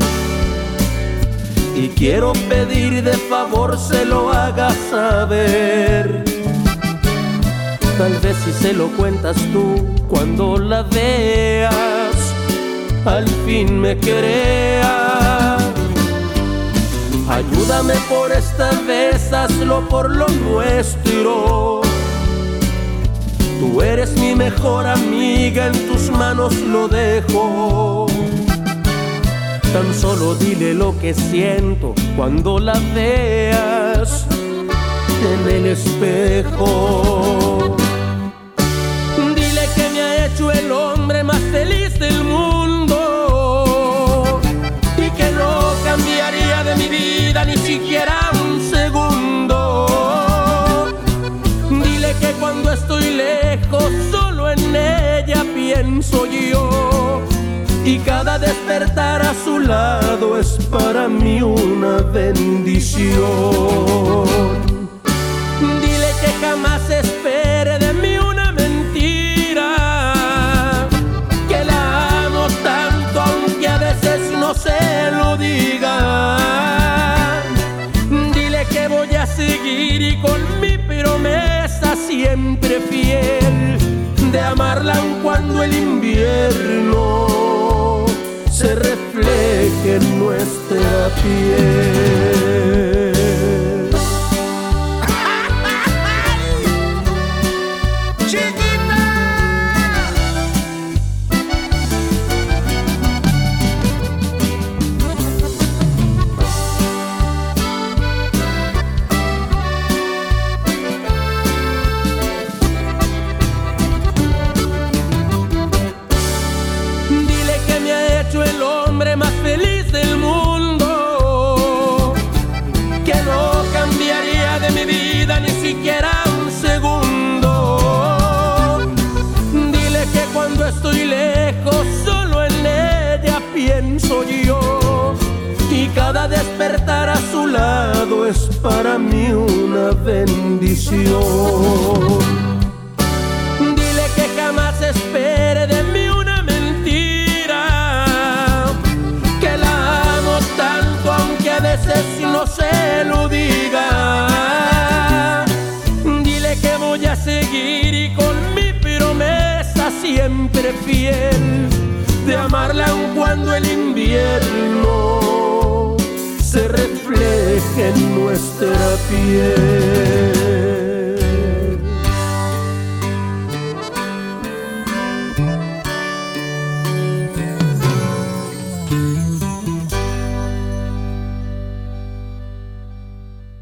Y quiero pedir de favor se lo hagas saber. Tal vez si se lo cuentas tú cuando la veas, al fin me crea. Ayúdame por esta vez, hazlo por lo nuestro. Tú eres mi mejor amiga, en tus manos lo dejo. Tan solo dile lo que siento cuando la veas en el espejo. Dile que me ha hecho el hombre más feliz del mundo y que no cambiaría de mi vida ni siquiera pienso yo. Y cada despertar a su lado es para mí una bendición. Dile que jamás espere de mí una mentira. Que la amo tanto aunque a veces no se lo diga. Dile que voy a seguir y con mi promesa siempre fiel de amarla aun cuando el invierno se refleje en nuestra piel. Dile que jamás espere de mí una mentira, que la amo tanto aunque a veces no se lo diga. Dile que voy a seguir y con mi promesa siempre fiel de amarla aun cuando el invierno se refleje en nuestra piel.